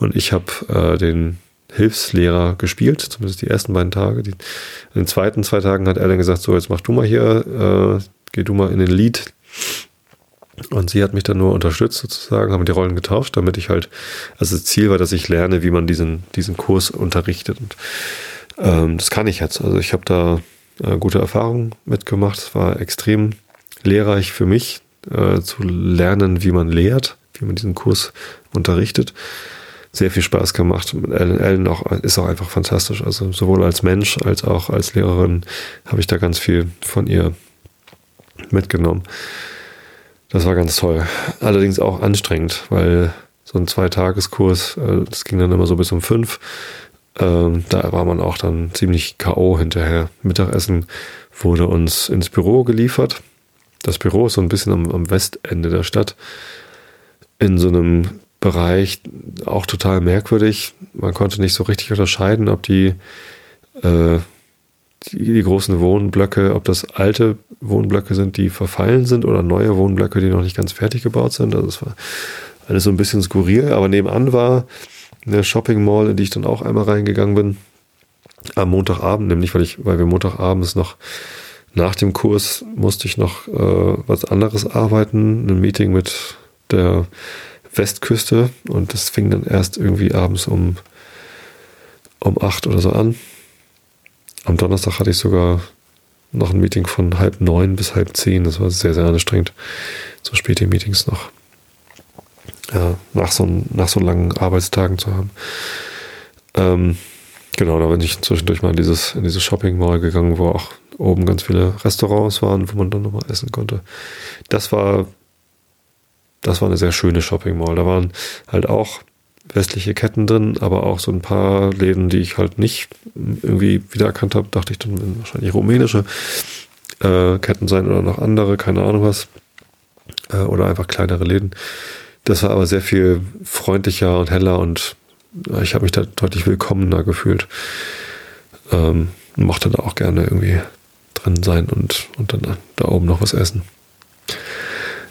und ich habe äh, den Hilfslehrer gespielt, zumindest die ersten beiden Tage. Die, in den zweiten zwei Tagen hat er dann gesagt, so jetzt mach du mal hier, äh, geh du mal in den Lied. Und sie hat mich dann nur unterstützt sozusagen, haben die Rollen getauscht, damit ich halt, also das Ziel war, dass ich lerne, wie man diesen, diesen Kurs unterrichtet. Und ähm, das kann ich jetzt. Also ich habe da äh, gute Erfahrungen mitgemacht. Es war extrem lehrreich für mich, äh, zu lernen, wie man lehrt, wie man diesen Kurs unterrichtet sehr viel Spaß gemacht. Ellen, Ellen auch, ist auch einfach fantastisch. Also sowohl als Mensch als auch als Lehrerin habe ich da ganz viel von ihr mitgenommen. Das war ganz toll. Allerdings auch anstrengend, weil so ein Zweitageskurs, äh, das ging dann immer so bis um fünf. Ähm, da war man auch dann ziemlich K.O. hinterher. Mittagessen wurde uns ins Büro geliefert. Das Büro ist so ein bisschen am, am Westende der Stadt. In so einem Bereich auch total merkwürdig. Man konnte nicht so richtig unterscheiden, ob die, äh, die, die, großen Wohnblöcke, ob das alte Wohnblöcke sind, die verfallen sind oder neue Wohnblöcke, die noch nicht ganz fertig gebaut sind. Also es war alles so ein bisschen skurril, aber nebenan war eine Shopping Mall, in die ich dann auch einmal reingegangen bin. Am Montagabend, nämlich weil ich, weil wir Montagabends noch nach dem Kurs musste ich noch äh, was anderes arbeiten, ein Meeting mit der Westküste und das fing dann erst irgendwie abends um, um acht oder so an. Am Donnerstag hatte ich sogar noch ein Meeting von halb neun bis halb zehn. Das war sehr, sehr anstrengend. So späte Meetings noch. Ja, nach so, nach so langen Arbeitstagen zu haben. Ähm, genau, da bin ich zwischendurch mal in dieses, in dieses Shopping Mall gegangen, wo auch oben ganz viele Restaurants waren, wo man dann nochmal essen konnte. Das war, das war eine sehr schöne Shopping Mall. Da waren halt auch westliche Ketten drin, aber auch so ein paar Läden, die ich halt nicht irgendwie wiedererkannt habe, dachte ich dann wahrscheinlich rumänische äh, Ketten sein oder noch andere, keine Ahnung was. Äh, oder einfach kleinere Läden. Das war aber sehr viel freundlicher und heller und äh, ich habe mich da deutlich willkommener gefühlt. Ähm, mochte da auch gerne irgendwie drin sein und, und dann da oben noch was essen.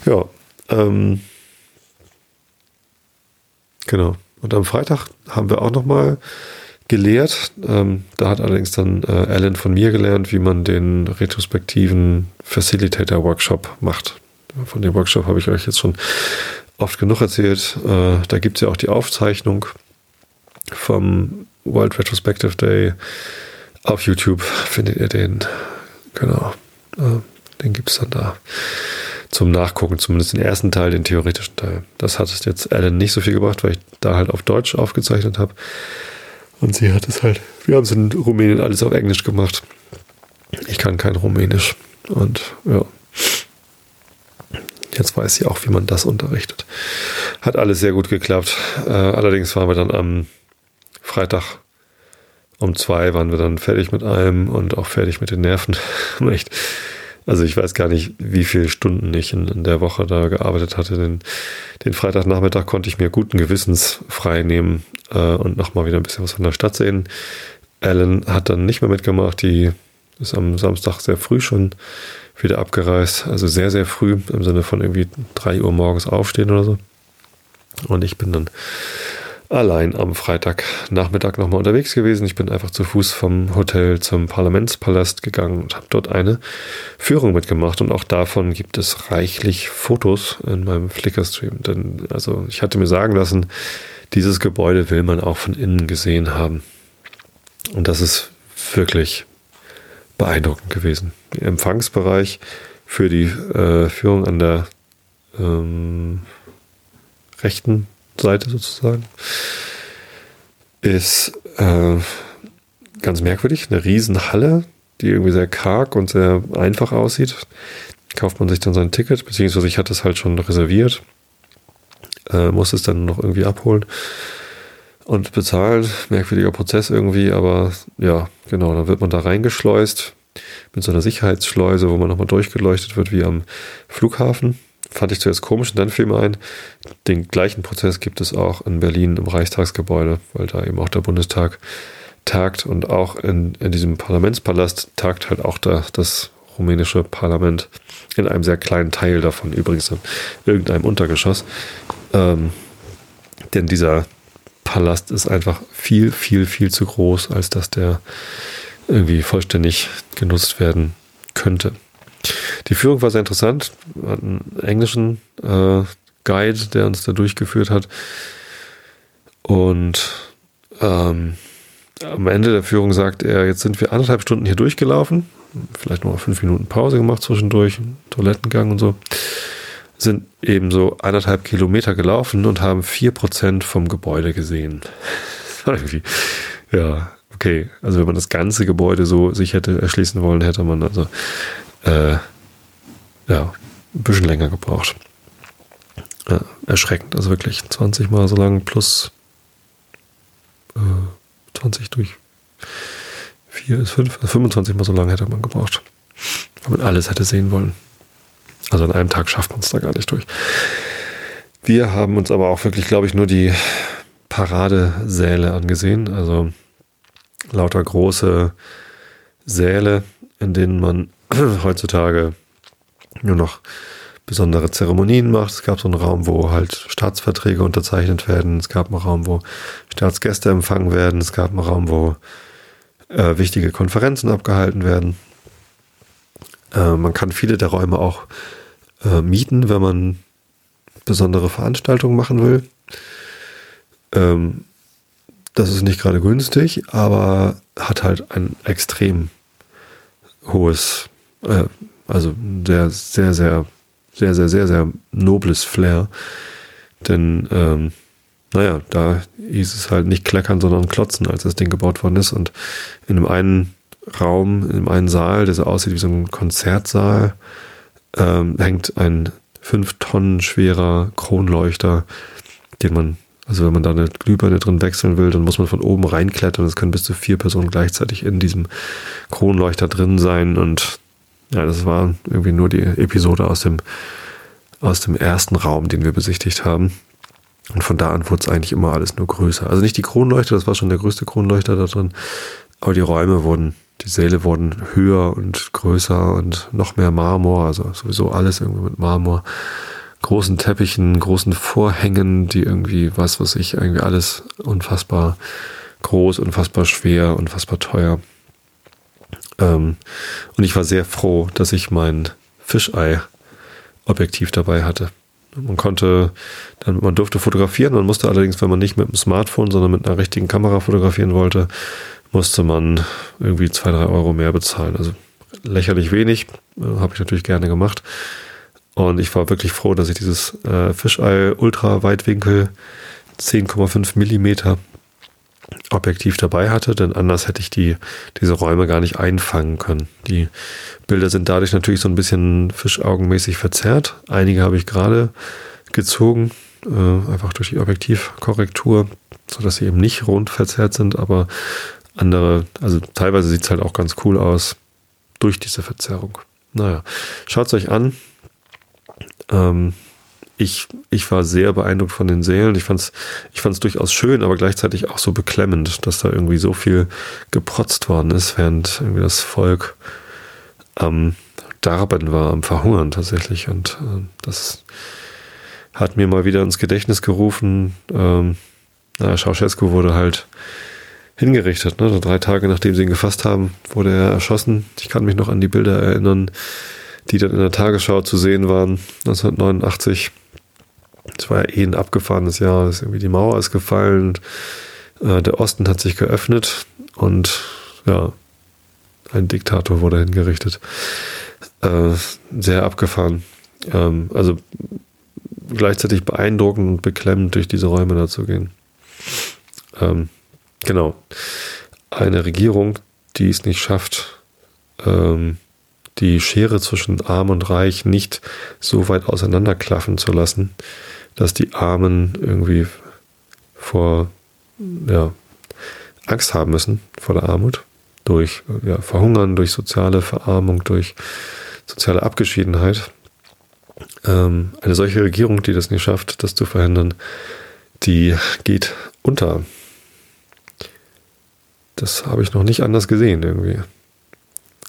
Ja, ähm, genau. Und am Freitag haben wir auch nochmal gelehrt. Ähm, da hat allerdings dann äh, Alan von mir gelernt, wie man den retrospektiven Facilitator Workshop macht. Von dem Workshop habe ich euch jetzt schon oft genug erzählt. Äh, da gibt es ja auch die Aufzeichnung vom World Retrospective Day. Auf YouTube findet ihr den. Genau. Äh, den gibt es dann da zum Nachgucken, zumindest den ersten Teil, den theoretischen Teil. Das hat es jetzt Alan nicht so viel gebracht, weil ich da halt auf Deutsch aufgezeichnet habe. Und sie hat es halt, wir haben es in Rumänien alles auf Englisch gemacht. Ich kann kein Rumänisch. Und ja, jetzt weiß sie auch, wie man das unterrichtet. Hat alles sehr gut geklappt. Äh, allerdings waren wir dann am Freitag um zwei waren wir dann fertig mit allem und auch fertig mit den Nerven. Echt also ich weiß gar nicht, wie viele Stunden ich in, in der Woche da gearbeitet hatte. Den, den Freitagnachmittag konnte ich mir guten Gewissens frei nehmen äh, und nochmal wieder ein bisschen was von der Stadt sehen. Ellen hat dann nicht mehr mitgemacht. Die ist am Samstag sehr früh schon wieder abgereist. Also sehr, sehr früh im Sinne von irgendwie drei Uhr morgens aufstehen oder so. Und ich bin dann allein am Freitagnachmittag nochmal unterwegs gewesen. Ich bin einfach zu Fuß vom Hotel zum Parlamentspalast gegangen und habe dort eine Führung mitgemacht. Und auch davon gibt es reichlich Fotos in meinem Flickr-Stream. Denn also ich hatte mir sagen lassen, dieses Gebäude will man auch von innen gesehen haben. Und das ist wirklich beeindruckend gewesen. Der Empfangsbereich für die äh, Führung an der ähm, rechten Seite sozusagen, ist äh, ganz merkwürdig. Eine Riesenhalle, die irgendwie sehr karg und sehr einfach aussieht. Kauft man sich dann sein Ticket, beziehungsweise ich hatte es halt schon reserviert, äh, muss es dann noch irgendwie abholen und bezahlen. Merkwürdiger Prozess irgendwie, aber ja, genau, dann wird man da reingeschleust mit so einer Sicherheitsschleuse, wo man nochmal durchgeleuchtet wird wie am Flughafen fand ich zuerst komisch und dann fiel mir ein, den gleichen Prozess gibt es auch in Berlin im Reichstagsgebäude, weil da eben auch der Bundestag tagt und auch in, in diesem Parlamentspalast tagt halt auch da das rumänische Parlament in einem sehr kleinen Teil davon, übrigens in irgendeinem Untergeschoss. Ähm, denn dieser Palast ist einfach viel, viel, viel zu groß, als dass der irgendwie vollständig genutzt werden könnte. Die Führung war sehr interessant. Wir hatten einen englischen äh, Guide, der uns da durchgeführt hat. Und ähm, am Ende der Führung sagt er, jetzt sind wir anderthalb Stunden hier durchgelaufen, vielleicht noch mal fünf Minuten Pause gemacht zwischendurch, Toilettengang und so, sind eben so anderthalb Kilometer gelaufen und haben vier Prozent vom Gebäude gesehen. irgendwie, ja, okay. Also wenn man das ganze Gebäude so sich hätte erschließen wollen, hätte man also äh, ja, ein bisschen länger gebraucht. Ja, erschreckend, also wirklich 20 mal so lang plus äh, 20 durch 4 ist 5, also 25 mal so lang hätte man gebraucht. Wenn man alles hätte sehen wollen. Also an einem Tag schafft man es da gar nicht durch. Wir haben uns aber auch wirklich, glaube ich, nur die Paradesäle angesehen. Also lauter große Säle, in denen man heutzutage nur noch besondere Zeremonien macht. Es gab so einen Raum, wo halt Staatsverträge unterzeichnet werden. Es gab einen Raum, wo Staatsgäste empfangen werden. Es gab einen Raum, wo äh, wichtige Konferenzen abgehalten werden. Äh, man kann viele der Räume auch äh, mieten, wenn man besondere Veranstaltungen machen will. Ähm, das ist nicht gerade günstig, aber hat halt ein extrem hohes, äh, also sehr, sehr, sehr, sehr, sehr, sehr, sehr nobles Flair. Denn, ähm, naja, da hieß es halt nicht kleckern, sondern klotzen, als das Ding gebaut worden ist. Und in einem einen Raum, in einem einen Saal, der so aussieht wie so ein Konzertsaal, ähm, hängt ein fünf Tonnen schwerer Kronleuchter, den man, also wenn man da eine Glühbirne drin wechseln will, dann muss man von oben reinklettern. Es können bis zu vier Personen gleichzeitig in diesem Kronleuchter drin sein. Und ja, das war irgendwie nur die Episode aus dem, aus dem ersten Raum, den wir besichtigt haben. Und von da an wurde es eigentlich immer alles nur größer. Also nicht die Kronleuchter, das war schon der größte Kronleuchter da drin, aber die Räume wurden die Säle wurden höher und größer und noch mehr Marmor, also sowieso alles irgendwie mit Marmor. Großen Teppichen, großen Vorhängen, die irgendwie, was weiß ich, irgendwie alles unfassbar groß, unfassbar schwer, unfassbar teuer. Ähm, und ich war sehr froh, dass ich mein Fischei-Objektiv dabei hatte. Man konnte, dann, man durfte fotografieren, man musste allerdings, wenn man nicht mit dem Smartphone, sondern mit einer richtigen Kamera fotografieren wollte, musste man irgendwie zwei, drei Euro mehr bezahlen. Also lächerlich wenig, äh, habe ich natürlich gerne gemacht. Und ich war wirklich froh, dass ich dieses äh, Fischei Ultra Weitwinkel 10,5 Millimeter Objektiv dabei hatte, denn anders hätte ich die, diese Räume gar nicht einfangen können. Die Bilder sind dadurch natürlich so ein bisschen fischaugenmäßig verzerrt. Einige habe ich gerade gezogen, äh, einfach durch die Objektivkorrektur, sodass sie eben nicht rund verzerrt sind, aber andere, also teilweise sieht es halt auch ganz cool aus durch diese Verzerrung. Naja, schaut es euch an. Ähm, ich, ich war sehr beeindruckt von den Sälen. Ich fand es ich fand's durchaus schön, aber gleichzeitig auch so beklemmend, dass da irgendwie so viel geprotzt worden ist, während irgendwie das Volk am Darben war, am Verhungern tatsächlich. Und äh, das hat mir mal wieder ins Gedächtnis gerufen. Ähm, na, Ceausescu wurde halt hingerichtet. Ne? Drei Tage nachdem sie ihn gefasst haben, wurde er erschossen. Ich kann mich noch an die Bilder erinnern, die dann in der Tagesschau zu sehen waren, 1989. Es war ja eh ein abgefahrenes Jahr. Irgendwie die Mauer ist gefallen, äh, der Osten hat sich geöffnet und ja, ein Diktator wurde hingerichtet. Äh, sehr abgefahren. Ähm, also gleichzeitig beeindruckend und beklemmend durch diese Räume da zu gehen. Ähm, Genau. Eine Regierung, die es nicht schafft, ähm, die Schere zwischen Arm und Reich nicht so weit auseinanderklaffen zu lassen, dass die Armen irgendwie vor ja, Angst haben müssen vor der Armut, durch ja, Verhungern, durch soziale Verarmung, durch soziale Abgeschiedenheit. Ähm, eine solche Regierung, die das nicht schafft, das zu verhindern, die geht unter. Das habe ich noch nicht anders gesehen irgendwie.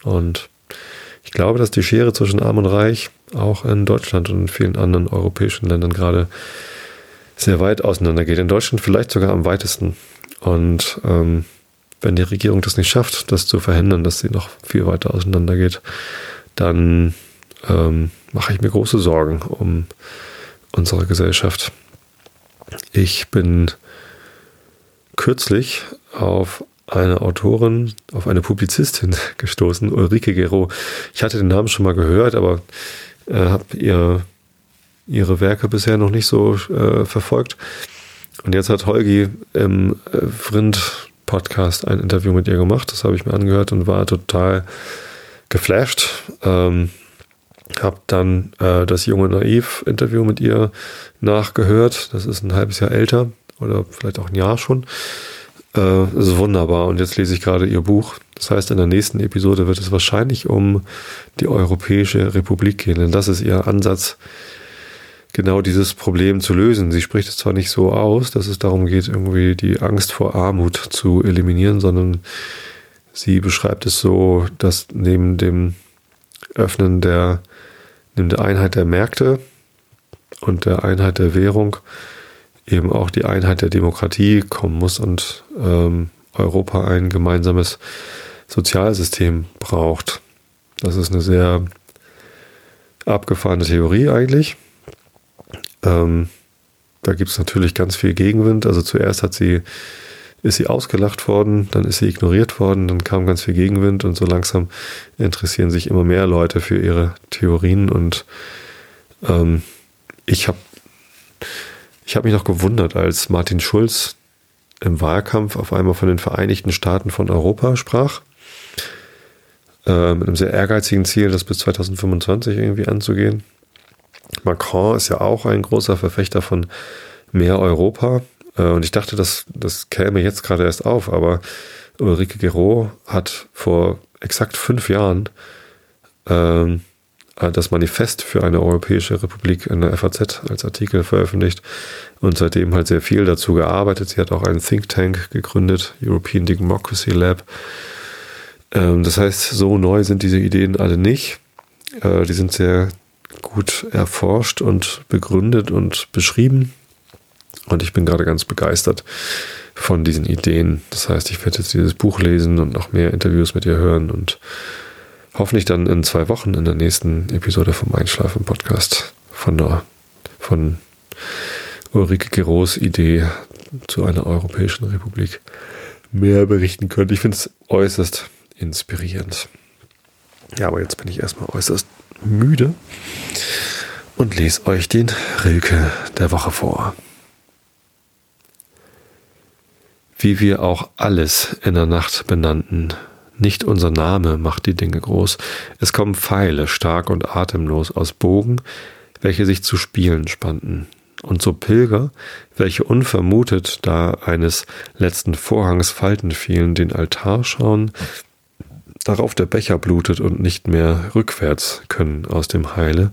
Und ich glaube, dass die Schere zwischen Arm und Reich auch in Deutschland und in vielen anderen europäischen Ländern gerade sehr weit auseinander geht. In Deutschland vielleicht sogar am weitesten. Und ähm, wenn die Regierung das nicht schafft, das zu verhindern, dass sie noch viel weiter auseinander geht, dann ähm, mache ich mir große Sorgen um unsere Gesellschaft. Ich bin kürzlich auf eine Autorin, auf eine Publizistin gestoßen, Ulrike Gero. Ich hatte den Namen schon mal gehört, aber äh, habe ihr, ihre Werke bisher noch nicht so äh, verfolgt. Und jetzt hat Holgi im äh, Vrind-Podcast ein Interview mit ihr gemacht. Das habe ich mir angehört und war total geflasht. Ähm, habe dann äh, das junge Naiv-Interview mit ihr nachgehört. Das ist ein halbes Jahr älter oder vielleicht auch ein Jahr schon. Äh, ist wunderbar. Und jetzt lese ich gerade ihr Buch. Das heißt, in der nächsten Episode wird es wahrscheinlich um die Europäische Republik gehen. Denn das ist ihr Ansatz, genau dieses Problem zu lösen. Sie spricht es zwar nicht so aus, dass es darum geht, irgendwie die Angst vor Armut zu eliminieren, sondern sie beschreibt es so, dass neben dem Öffnen der neben der Einheit der Märkte und der Einheit der Währung eben auch die Einheit der Demokratie kommen muss und ähm, Europa ein gemeinsames Sozialsystem braucht. Das ist eine sehr abgefahrene Theorie eigentlich. Ähm, da gibt es natürlich ganz viel Gegenwind. Also zuerst hat sie, ist sie ausgelacht worden, dann ist sie ignoriert worden, dann kam ganz viel Gegenwind und so langsam interessieren sich immer mehr Leute für ihre Theorien und ähm, ich habe ich hab mich noch gewundert, als Martin Schulz im Wahlkampf auf einmal von den Vereinigten Staaten von Europa sprach, äh, mit einem sehr ehrgeizigen Ziel, das bis 2025 irgendwie anzugehen. Macron ist ja auch ein großer Verfechter von mehr Europa. Äh, und ich dachte, das, das käme jetzt gerade erst auf, aber Ulrike Gero hat vor exakt fünf Jahren ähm, äh, das Manifest für eine europäische Republik in der FAZ als Artikel veröffentlicht und seitdem halt sehr viel dazu gearbeitet. Sie hat auch einen Think Tank gegründet, European Democracy Lab. Ähm, das heißt, so neu sind diese Ideen alle nicht. Äh, die sind sehr gut erforscht und begründet und beschrieben. Und ich bin gerade ganz begeistert von diesen Ideen. Das heißt, ich werde jetzt dieses Buch lesen und noch mehr Interviews mit ihr hören und hoffentlich dann in zwei Wochen in der nächsten Episode vom Einschlafen Podcast von der, von Ulrike Geros Idee zu einer europäischen Republik mehr berichten können. Ich finde es äußerst inspirierend. Ja, aber jetzt bin ich erstmal äußerst müde und lese euch den Rilke der Woche vor. Wie wir auch alles in der Nacht benannten, nicht unser Name macht die Dinge groß, es kommen Pfeile stark und atemlos aus Bogen, welche sich zu spielen spannten, und so Pilger, welche unvermutet, da eines letzten Vorhangs Falten fielen, den Altar schauen, darauf der Becher blutet und nicht mehr rückwärts können aus dem Heile,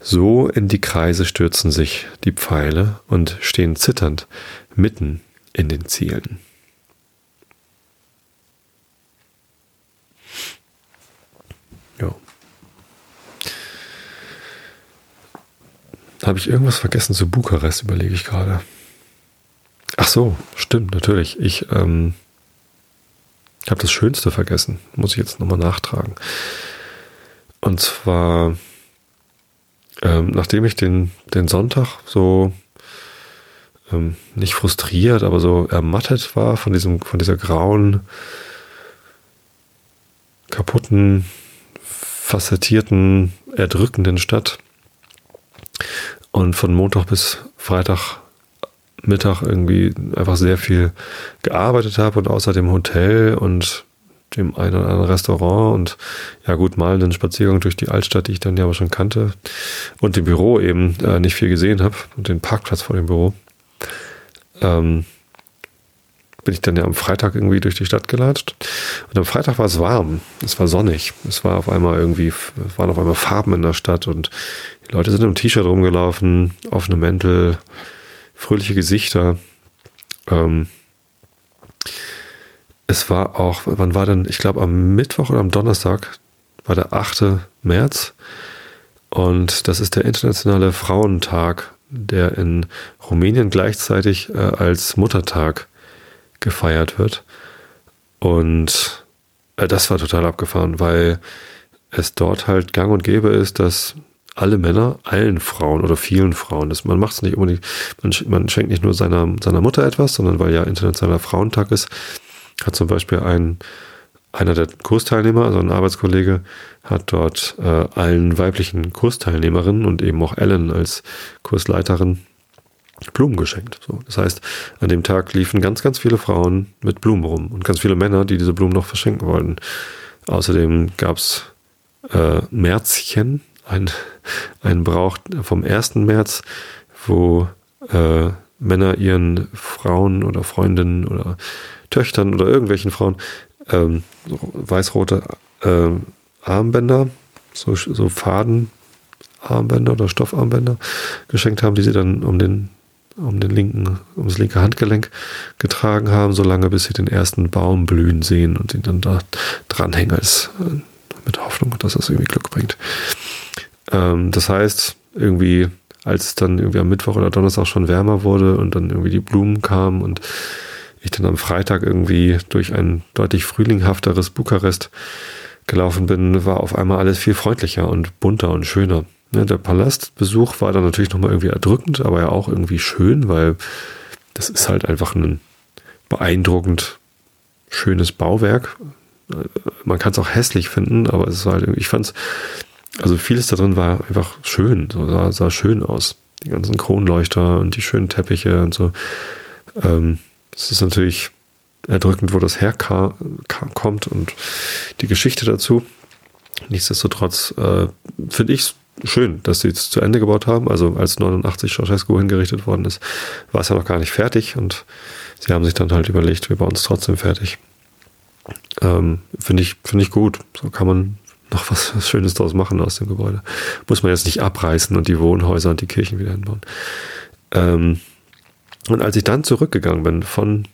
so in die Kreise stürzen sich die Pfeile und stehen zitternd mitten in den Zielen. Habe ich irgendwas vergessen zu Bukarest, überlege ich gerade. Ach so, stimmt, natürlich. Ich ähm, habe das Schönste vergessen, muss ich jetzt nochmal nachtragen. Und zwar, ähm, nachdem ich den, den Sonntag so ähm, nicht frustriert, aber so ermattet war von diesem, von dieser grauen, kaputten, facettierten, erdrückenden Stadt. Und von Montag bis Freitag Mittag irgendwie einfach sehr viel gearbeitet habe und außer dem Hotel und dem einen oder anderen Restaurant und ja gut, mal einen Spaziergang durch die Altstadt, die ich dann ja aber schon kannte und dem Büro eben äh, nicht viel gesehen habe und den Parkplatz vor dem Büro, ähm, bin ich dann ja am Freitag irgendwie durch die Stadt gelatscht. Und am Freitag war es warm, es war sonnig, es war auf einmal irgendwie, es waren auf einmal Farben in der Stadt und die Leute sind im T-Shirt rumgelaufen, offene Mäntel, fröhliche Gesichter. Ähm, es war auch, wann war denn, ich glaube am Mittwoch oder am Donnerstag war der 8. März und das ist der internationale Frauentag, der in Rumänien gleichzeitig äh, als Muttertag gefeiert wird. Und äh, das war total abgefahren, weil es dort halt gang und gäbe ist, dass alle Männer, allen Frauen oder vielen Frauen. Das, man macht es nicht unbedingt, man, man, schenkt nicht nur seiner, seiner Mutter etwas, sondern weil ja Internationaler Frauentag ist, hat zum Beispiel ein, einer der Kursteilnehmer, also ein Arbeitskollege, hat dort äh, allen weiblichen Kursteilnehmerinnen und eben auch Ellen als Kursleiterin Blumen geschenkt. So, das heißt, an dem Tag liefen ganz, ganz viele Frauen mit Blumen rum und ganz viele Männer, die diese Blumen noch verschenken wollten. Außerdem gab's äh, Märzchen, ein, ein Brauch vom 1. März, wo äh, Männer ihren Frauen oder Freundinnen oder Töchtern oder irgendwelchen Frauen ähm, weißrote äh, Armbänder, so, so Fadenarmbänder oder Stoffarmbänder geschenkt haben, die sie dann um den um den linken, um das linke Handgelenk getragen haben, solange bis sie den ersten Baum blühen sehen und ihn dann da dranhängen als äh, mit Hoffnung, dass das irgendwie Glück bringt. Ähm, das heißt, irgendwie, als es dann irgendwie am Mittwoch oder Donnerstag schon wärmer wurde und dann irgendwie die Blumen kamen und ich dann am Freitag irgendwie durch ein deutlich frühlinghafteres Bukarest gelaufen bin, war auf einmal alles viel freundlicher und bunter und schöner. Ja, der Palastbesuch war dann natürlich nochmal irgendwie erdrückend, aber ja auch irgendwie schön, weil das ist halt einfach ein beeindruckend schönes Bauwerk. Man kann es auch hässlich finden, aber es war halt, ich fand es, also vieles da drin war einfach schön, so sah, sah schön aus. Die ganzen Kronleuchter und die schönen Teppiche und so. Ähm, es ist natürlich erdrückend, wo das herkommt und die Geschichte dazu. Nichtsdestotrotz äh, finde ich es schön, dass sie es zu Ende gebaut haben. Also als 89 Ceausescu hingerichtet worden ist, war es ja noch gar nicht fertig und sie haben sich dann halt überlegt, wir bauen es trotzdem fertig. Ähm, finde ich, finde ich gut. So kann man noch was, was Schönes draus machen aus dem Gebäude. Muss man jetzt nicht abreißen und die Wohnhäuser und die Kirchen wieder hinbauen. Ähm, und als ich dann zurückgegangen bin von,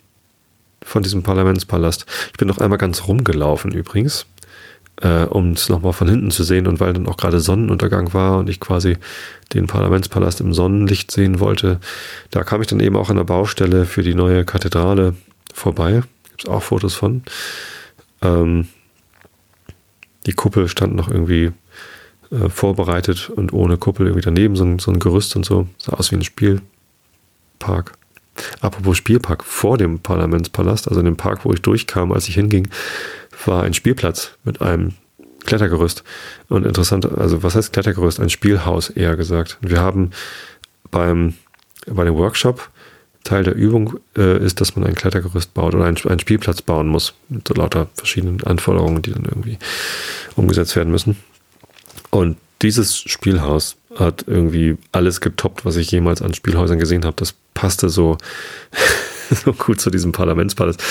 von diesem Parlamentspalast, ich bin noch einmal ganz rumgelaufen übrigens, äh, um es nochmal von hinten zu sehen und weil dann auch gerade Sonnenuntergang war und ich quasi den Parlamentspalast im Sonnenlicht sehen wollte, da kam ich dann eben auch an der Baustelle für die neue Kathedrale vorbei. Gibt es auch Fotos von. Ähm, die Kuppel stand noch irgendwie äh, vorbereitet und ohne Kuppel irgendwie daneben, so ein, so ein Gerüst und so. Sah aus wie ein Spielpark. Apropos Spielpark, vor dem Parlamentspalast, also in dem Park, wo ich durchkam, als ich hinging, war ein Spielplatz mit einem Klettergerüst. Und interessant, also was heißt Klettergerüst? Ein Spielhaus eher gesagt. Wir haben beim, bei dem Workshop Teil der Übung äh, ist, dass man ein Klettergerüst baut oder einen Spielplatz bauen muss. Mit so lauter verschiedenen Anforderungen, die dann irgendwie umgesetzt werden müssen. Und dieses Spielhaus hat irgendwie alles getoppt, was ich jemals an Spielhäusern gesehen habe. Das passte so so gut zu diesem Parlamentspalast,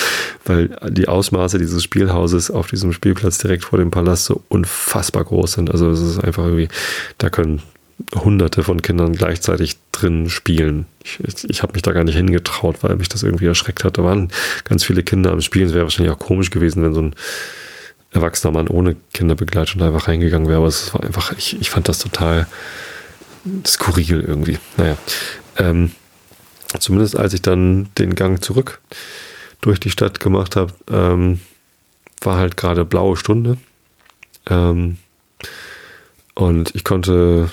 weil die Ausmaße dieses Spielhauses auf diesem Spielplatz direkt vor dem Palast so unfassbar groß sind. Also es ist einfach irgendwie, da können hunderte von Kindern gleichzeitig drin spielen. Ich, ich, habe mich da gar nicht hingetraut, weil mich das irgendwie erschreckt hat. Da waren ganz viele Kinder am Spielen. Es wäre wahrscheinlich auch komisch gewesen, wenn so ein erwachsener Mann ohne Kinderbegleitung da einfach reingegangen wäre. Aber es war einfach, ich, ich fand das total skurril irgendwie. Naja. Ähm, zumindest als ich dann den Gang zurück durch die Stadt gemacht habe, ähm, war halt gerade blaue Stunde. Ähm, und ich konnte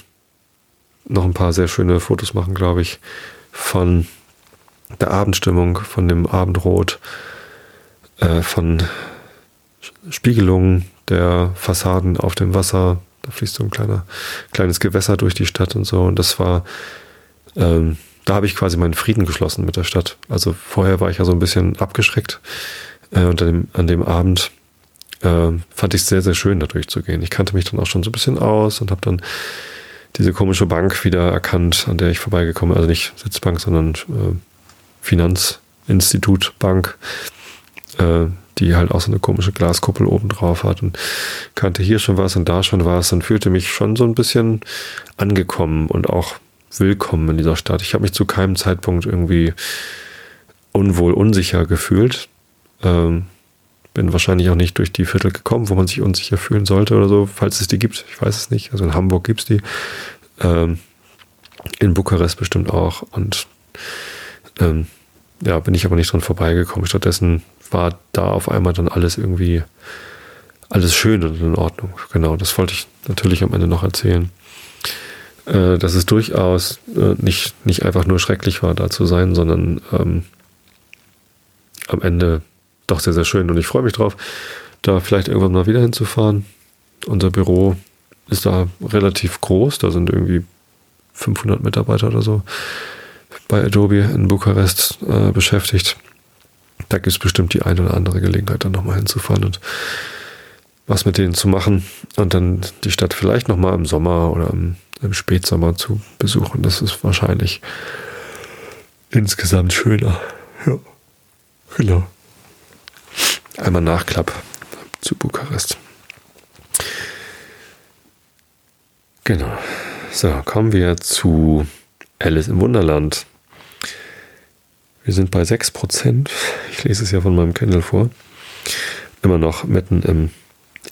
noch ein paar sehr schöne Fotos machen, glaube ich, von der Abendstimmung, von dem Abendrot, äh, von Spiegelungen der Fassaden auf dem Wasser. Da fließt so ein kleiner, kleines Gewässer durch die Stadt und so. Und das war ähm, da habe ich quasi meinen Frieden geschlossen mit der Stadt. Also vorher war ich ja so ein bisschen abgeschreckt äh, und an dem, an dem Abend äh, fand ich es sehr, sehr schön, da durchzugehen. Ich kannte mich dann auch schon so ein bisschen aus und habe dann diese komische Bank wieder erkannt, an der ich vorbeigekommen bin. Also nicht Sitzbank, sondern äh, Finanzinstitutbank, äh, die halt auch so eine komische Glaskuppel oben drauf hat und kannte hier schon was und da schon was und fühlte mich schon so ein bisschen angekommen und auch willkommen in dieser Stadt. Ich habe mich zu keinem Zeitpunkt irgendwie unwohl, unsicher gefühlt. Ähm, bin wahrscheinlich auch nicht durch die Viertel gekommen, wo man sich unsicher fühlen sollte oder so, falls es die gibt. Ich weiß es nicht. Also in Hamburg gibt es die. Ähm, in Bukarest bestimmt auch. Und ähm, ja, bin ich aber nicht dran vorbeigekommen. Stattdessen war da auf einmal dann alles irgendwie alles schön und in Ordnung. Genau, das wollte ich natürlich am Ende noch erzählen äh, dass es durchaus äh, nicht, nicht einfach nur schrecklich war, da zu sein, sondern ähm, am Ende doch sehr, sehr schön. Und ich freue mich drauf, da vielleicht irgendwann mal wieder hinzufahren. Unser Büro ist da relativ groß, da sind irgendwie 500 Mitarbeiter oder so bei Adobe in Bukarest äh, beschäftigt. Da gibt es bestimmt die eine oder andere Gelegenheit, dann nochmal hinzufahren und was mit denen zu machen und dann die Stadt vielleicht nochmal im Sommer oder im im Spätsommer zu besuchen. Das ist wahrscheinlich insgesamt schöner. Ja, genau. Einmal Nachklapp zu Bukarest. Genau. So, kommen wir zu Alice im Wunderland. Wir sind bei 6%. Ich lese es ja von meinem Kindle vor. Immer noch mitten im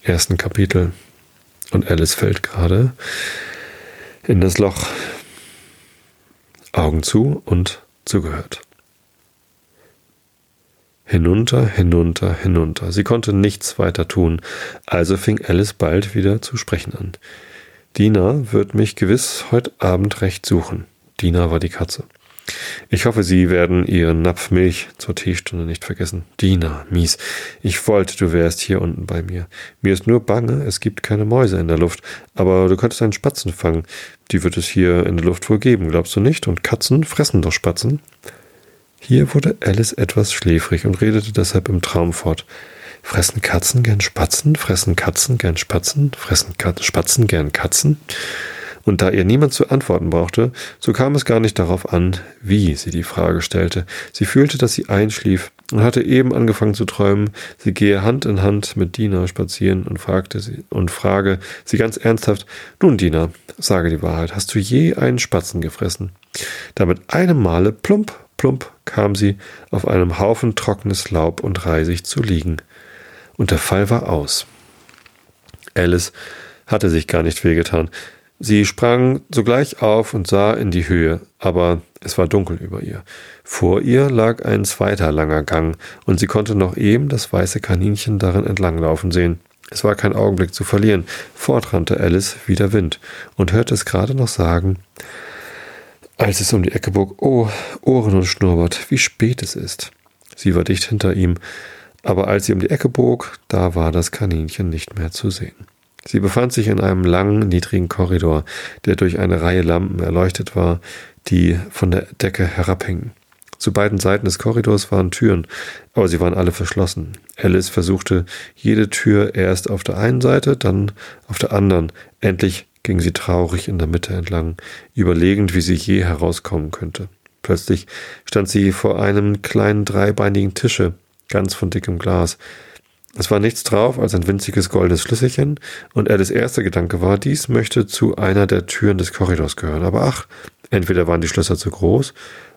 ersten Kapitel. Und Alice fällt gerade in das Loch. Augen zu und zugehört. Hinunter, hinunter, hinunter. Sie konnte nichts weiter tun, also fing Alice bald wieder zu sprechen an. Dina wird mich gewiss heute Abend recht suchen. Dina war die Katze. Ich hoffe, Sie werden Ihren Napf Milch zur Teestunde nicht vergessen. Dina, mies. Ich wollte, du wärst hier unten bei mir. Mir ist nur bange, es gibt keine Mäuse in der Luft. Aber du könntest einen Spatzen fangen. Die wird es hier in der Luft wohl geben, glaubst du nicht? Und Katzen fressen doch Spatzen. Hier wurde Alice etwas schläfrig und redete deshalb im Traum fort. Fressen Katzen gern Spatzen? Fressen Katzen gern Spatzen? Fressen Kat Spatzen gern Katzen? Und da ihr niemand zu antworten brauchte, so kam es gar nicht darauf an, wie sie die Frage stellte. Sie fühlte, dass sie einschlief und hatte eben angefangen zu träumen, sie gehe Hand in Hand mit Dina spazieren und fragte sie und frage sie ganz ernsthaft, nun Dina, sage die Wahrheit, hast du je einen Spatzen gefressen? Da mit einem Male plump, plump kam sie auf einem Haufen trockenes Laub und Reisig zu liegen. Und der Fall war aus. Alice hatte sich gar nicht wehgetan. Sie sprang sogleich auf und sah in die Höhe, aber es war dunkel über ihr. Vor ihr lag ein zweiter langer Gang, und sie konnte noch eben das weiße Kaninchen darin entlanglaufen sehen. Es war kein Augenblick zu verlieren. Fortrannte Alice wie der Wind und hörte es gerade noch sagen, als es um die Ecke bog, oh, Ohren und Schnurrbart, wie spät es ist. Sie war dicht hinter ihm, aber als sie um die Ecke bog, da war das Kaninchen nicht mehr zu sehen. Sie befand sich in einem langen, niedrigen Korridor, der durch eine Reihe Lampen erleuchtet war, die von der Decke herabhingen. Zu beiden Seiten des Korridors waren Türen, aber sie waren alle verschlossen. Alice versuchte jede Tür erst auf der einen Seite, dann auf der anderen. Endlich ging sie traurig in der Mitte entlang, überlegend, wie sie je herauskommen könnte. Plötzlich stand sie vor einem kleinen dreibeinigen Tische, ganz von dickem Glas. Es war nichts drauf als ein winziges goldenes Schlüsselchen, und Alice erster Gedanke war, dies möchte zu einer der Türen des Korridors gehören. Aber ach, entweder waren die Schlösser zu groß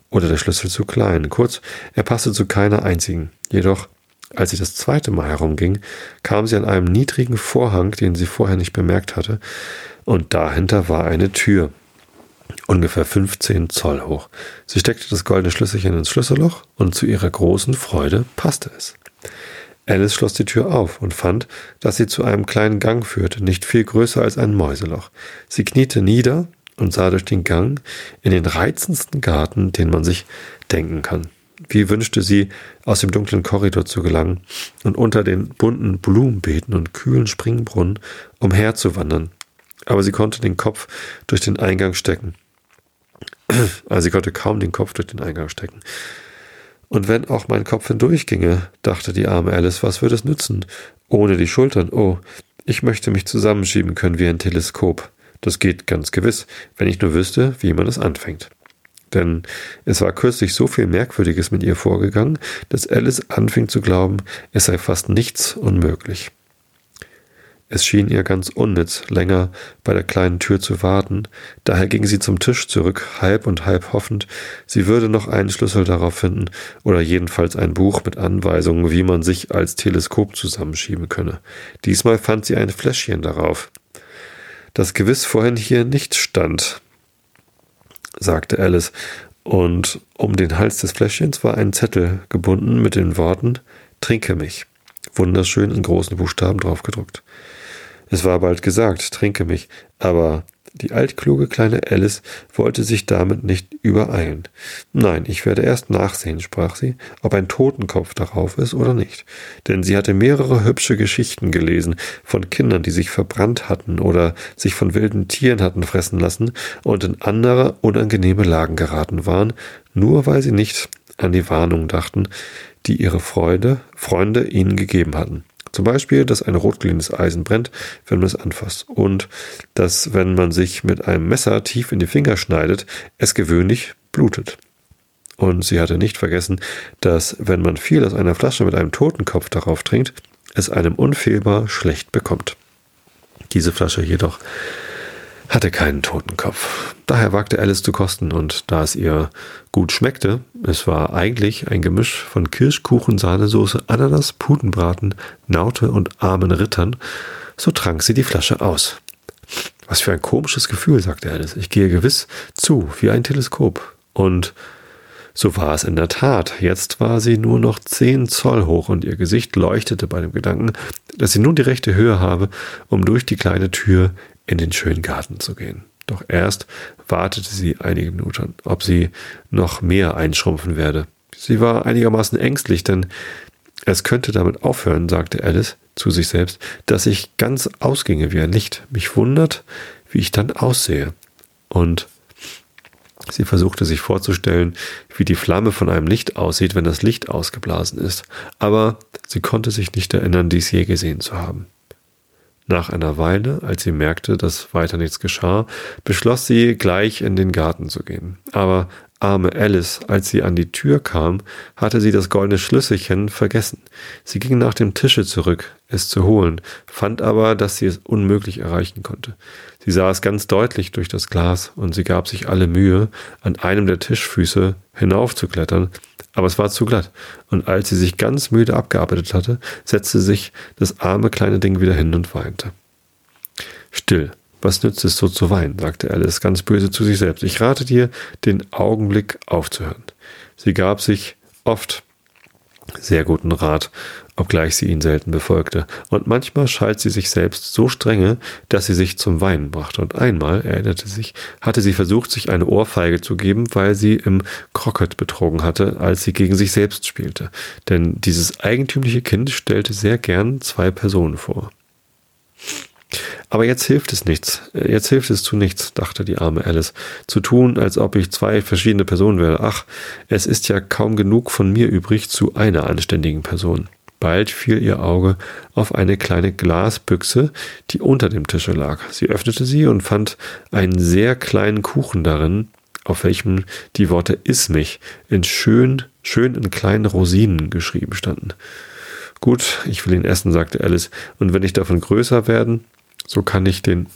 oder der Schlüssel zu klein. Kurz, er passte zu keiner einzigen. Jedoch, als sie das zweite Mal herumging, kam sie an einem niedrigen Vorhang, den sie vorher nicht bemerkt hatte, und dahinter war eine Tür, ungefähr 15 Zoll hoch. Sie steckte das goldene Schlüsselchen ins Schlüsselloch und zu ihrer großen Freude passte es. Alice schloss die Tür auf und fand, dass sie zu einem kleinen Gang führte, nicht viel größer als ein Mäuseloch. Sie kniete nieder und sah durch den Gang in den reizendsten Garten, den man sich denken kann. Wie wünschte sie, aus dem dunklen Korridor zu gelangen und unter den bunten Blumenbeeten und kühlen Springbrunnen umherzuwandern. Aber sie konnte den Kopf durch den Eingang stecken. Also sie konnte kaum den Kopf durch den Eingang stecken. Und wenn auch mein Kopf hindurchginge, dachte die arme Alice, was würde es nützen? Ohne die Schultern, oh, ich möchte mich zusammenschieben können wie ein Teleskop. Das geht ganz gewiss, wenn ich nur wüsste, wie man es anfängt. Denn es war kürzlich so viel Merkwürdiges mit ihr vorgegangen, dass Alice anfing zu glauben, es sei fast nichts unmöglich. Es schien ihr ganz unnütz, länger bei der kleinen Tür zu warten, daher ging sie zum Tisch zurück, halb und halb hoffend, sie würde noch einen Schlüssel darauf finden oder jedenfalls ein Buch mit Anweisungen, wie man sich als Teleskop zusammenschieben könne. Diesmal fand sie ein Fläschchen darauf, das gewiss vorhin hier nicht stand, sagte Alice, und um den Hals des Fläschchens war ein Zettel gebunden mit den Worten Trinke mich, wunderschön in großen Buchstaben draufgedruckt. Es war bald gesagt, trinke mich, aber die altkluge kleine Alice wollte sich damit nicht übereilen. Nein, ich werde erst nachsehen, sprach sie, ob ein Totenkopf darauf ist oder nicht. Denn sie hatte mehrere hübsche Geschichten gelesen von Kindern, die sich verbrannt hatten oder sich von wilden Tieren hatten fressen lassen und in andere unangenehme Lagen geraten waren, nur weil sie nicht an die Warnung dachten, die ihre Freude, Freunde ihnen gegeben hatten. Zum Beispiel, dass ein rotglühendes Eisen brennt, wenn man es anfasst. Und dass, wenn man sich mit einem Messer tief in die Finger schneidet, es gewöhnlich blutet. Und sie hatte nicht vergessen, dass, wenn man viel aus einer Flasche mit einem Totenkopf darauf trinkt, es einem unfehlbar schlecht bekommt. Diese Flasche jedoch hatte keinen Totenkopf. Daher wagte Alice zu kosten und da es ihr gut schmeckte, es war eigentlich ein Gemisch von Kirschkuchen, Sahnesoße, Ananas, Putenbraten, Naute und armen Rittern, so trank sie die Flasche aus. Was für ein komisches Gefühl, sagte Alice. Ich gehe gewiss zu, wie ein Teleskop. Und so war es in der Tat. Jetzt war sie nur noch zehn Zoll hoch und ihr Gesicht leuchtete bei dem Gedanken, dass sie nun die rechte Höhe habe, um durch die kleine Tür in den schönen Garten zu gehen. Doch erst wartete sie einige Minuten, ob sie noch mehr einschrumpfen werde. Sie war einigermaßen ängstlich, denn es könnte damit aufhören, sagte Alice zu sich selbst, dass ich ganz ausginge wie ein Licht. Mich wundert, wie ich dann aussehe. Und sie versuchte sich vorzustellen, wie die Flamme von einem Licht aussieht, wenn das Licht ausgeblasen ist. Aber sie konnte sich nicht erinnern, dies je gesehen zu haben. Nach einer Weile, als sie merkte, dass weiter nichts geschah, beschloss sie, gleich in den Garten zu gehen. Aber arme Alice, als sie an die Tür kam, hatte sie das goldene Schlüsselchen vergessen. Sie ging nach dem Tische zurück, es zu holen, fand aber, dass sie es unmöglich erreichen konnte. Sie sah es ganz deutlich durch das Glas und sie gab sich alle Mühe, an einem der Tischfüße hinaufzuklettern, aber es war zu glatt, und als sie sich ganz müde abgearbeitet hatte, setzte sich das arme kleine Ding wieder hin und weinte. Still, was nützt es so zu weinen, sagte Alice ganz böse zu sich selbst. Ich rate dir, den Augenblick aufzuhören. Sie gab sich oft sehr guten Rat, obgleich sie ihn selten befolgte, und manchmal schalt sie sich selbst so strenge, dass sie sich zum Weinen brachte, und einmal, erinnerte sich, hatte sie versucht, sich eine Ohrfeige zu geben, weil sie im Croquet betrogen hatte, als sie gegen sich selbst spielte, denn dieses eigentümliche Kind stellte sehr gern zwei Personen vor. Aber jetzt hilft es nichts. Jetzt hilft es zu nichts, dachte die arme Alice. Zu tun, als ob ich zwei verschiedene Personen wäre. Ach, es ist ja kaum genug von mir übrig zu einer anständigen Person. Bald fiel ihr Auge auf eine kleine Glasbüchse, die unter dem Tische lag. Sie öffnete sie und fand einen sehr kleinen Kuchen darin, auf welchem die Worte Iss mich in schön, schön in kleinen Rosinen geschrieben standen. Gut, ich will ihn essen, sagte Alice, und wenn ich davon größer werden, so kann ich den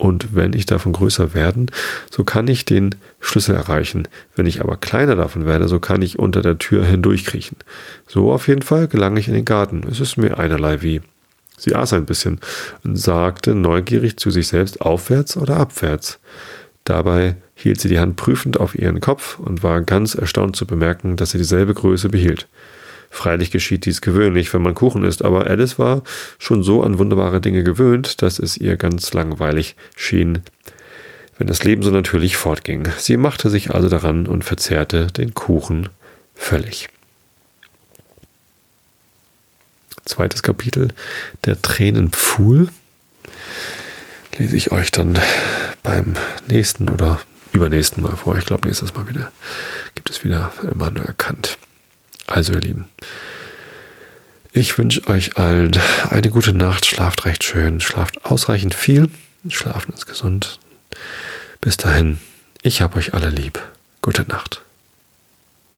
und wenn ich davon größer werden, so kann ich den Schlüssel erreichen. Wenn ich aber kleiner davon werde, so kann ich unter der Tür hindurchkriechen. So auf jeden Fall gelange ich in den Garten. Es ist mir einerlei wie. Sie aß ein bisschen und sagte neugierig zu sich selbst aufwärts oder abwärts. Dabei hielt sie die Hand prüfend auf ihren Kopf und war ganz erstaunt zu bemerken, dass sie dieselbe Größe behielt. Freilich geschieht dies gewöhnlich, wenn man Kuchen isst, aber Alice war schon so an wunderbare Dinge gewöhnt, dass es ihr ganz langweilig schien, wenn das Leben so natürlich fortging. Sie machte sich also daran und verzehrte den Kuchen völlig. Zweites Kapitel, der Tränenpfuhl, lese ich euch dann beim nächsten oder übernächsten Mal vor. Ich glaube, nächstes Mal wieder gibt es wieder Immanuel Kant. Also ihr Lieben, ich wünsche euch allen eine gute Nacht, schlaft recht schön, schlaft ausreichend viel, schlafen ist gesund. Bis dahin, ich habe euch alle lieb. Gute Nacht.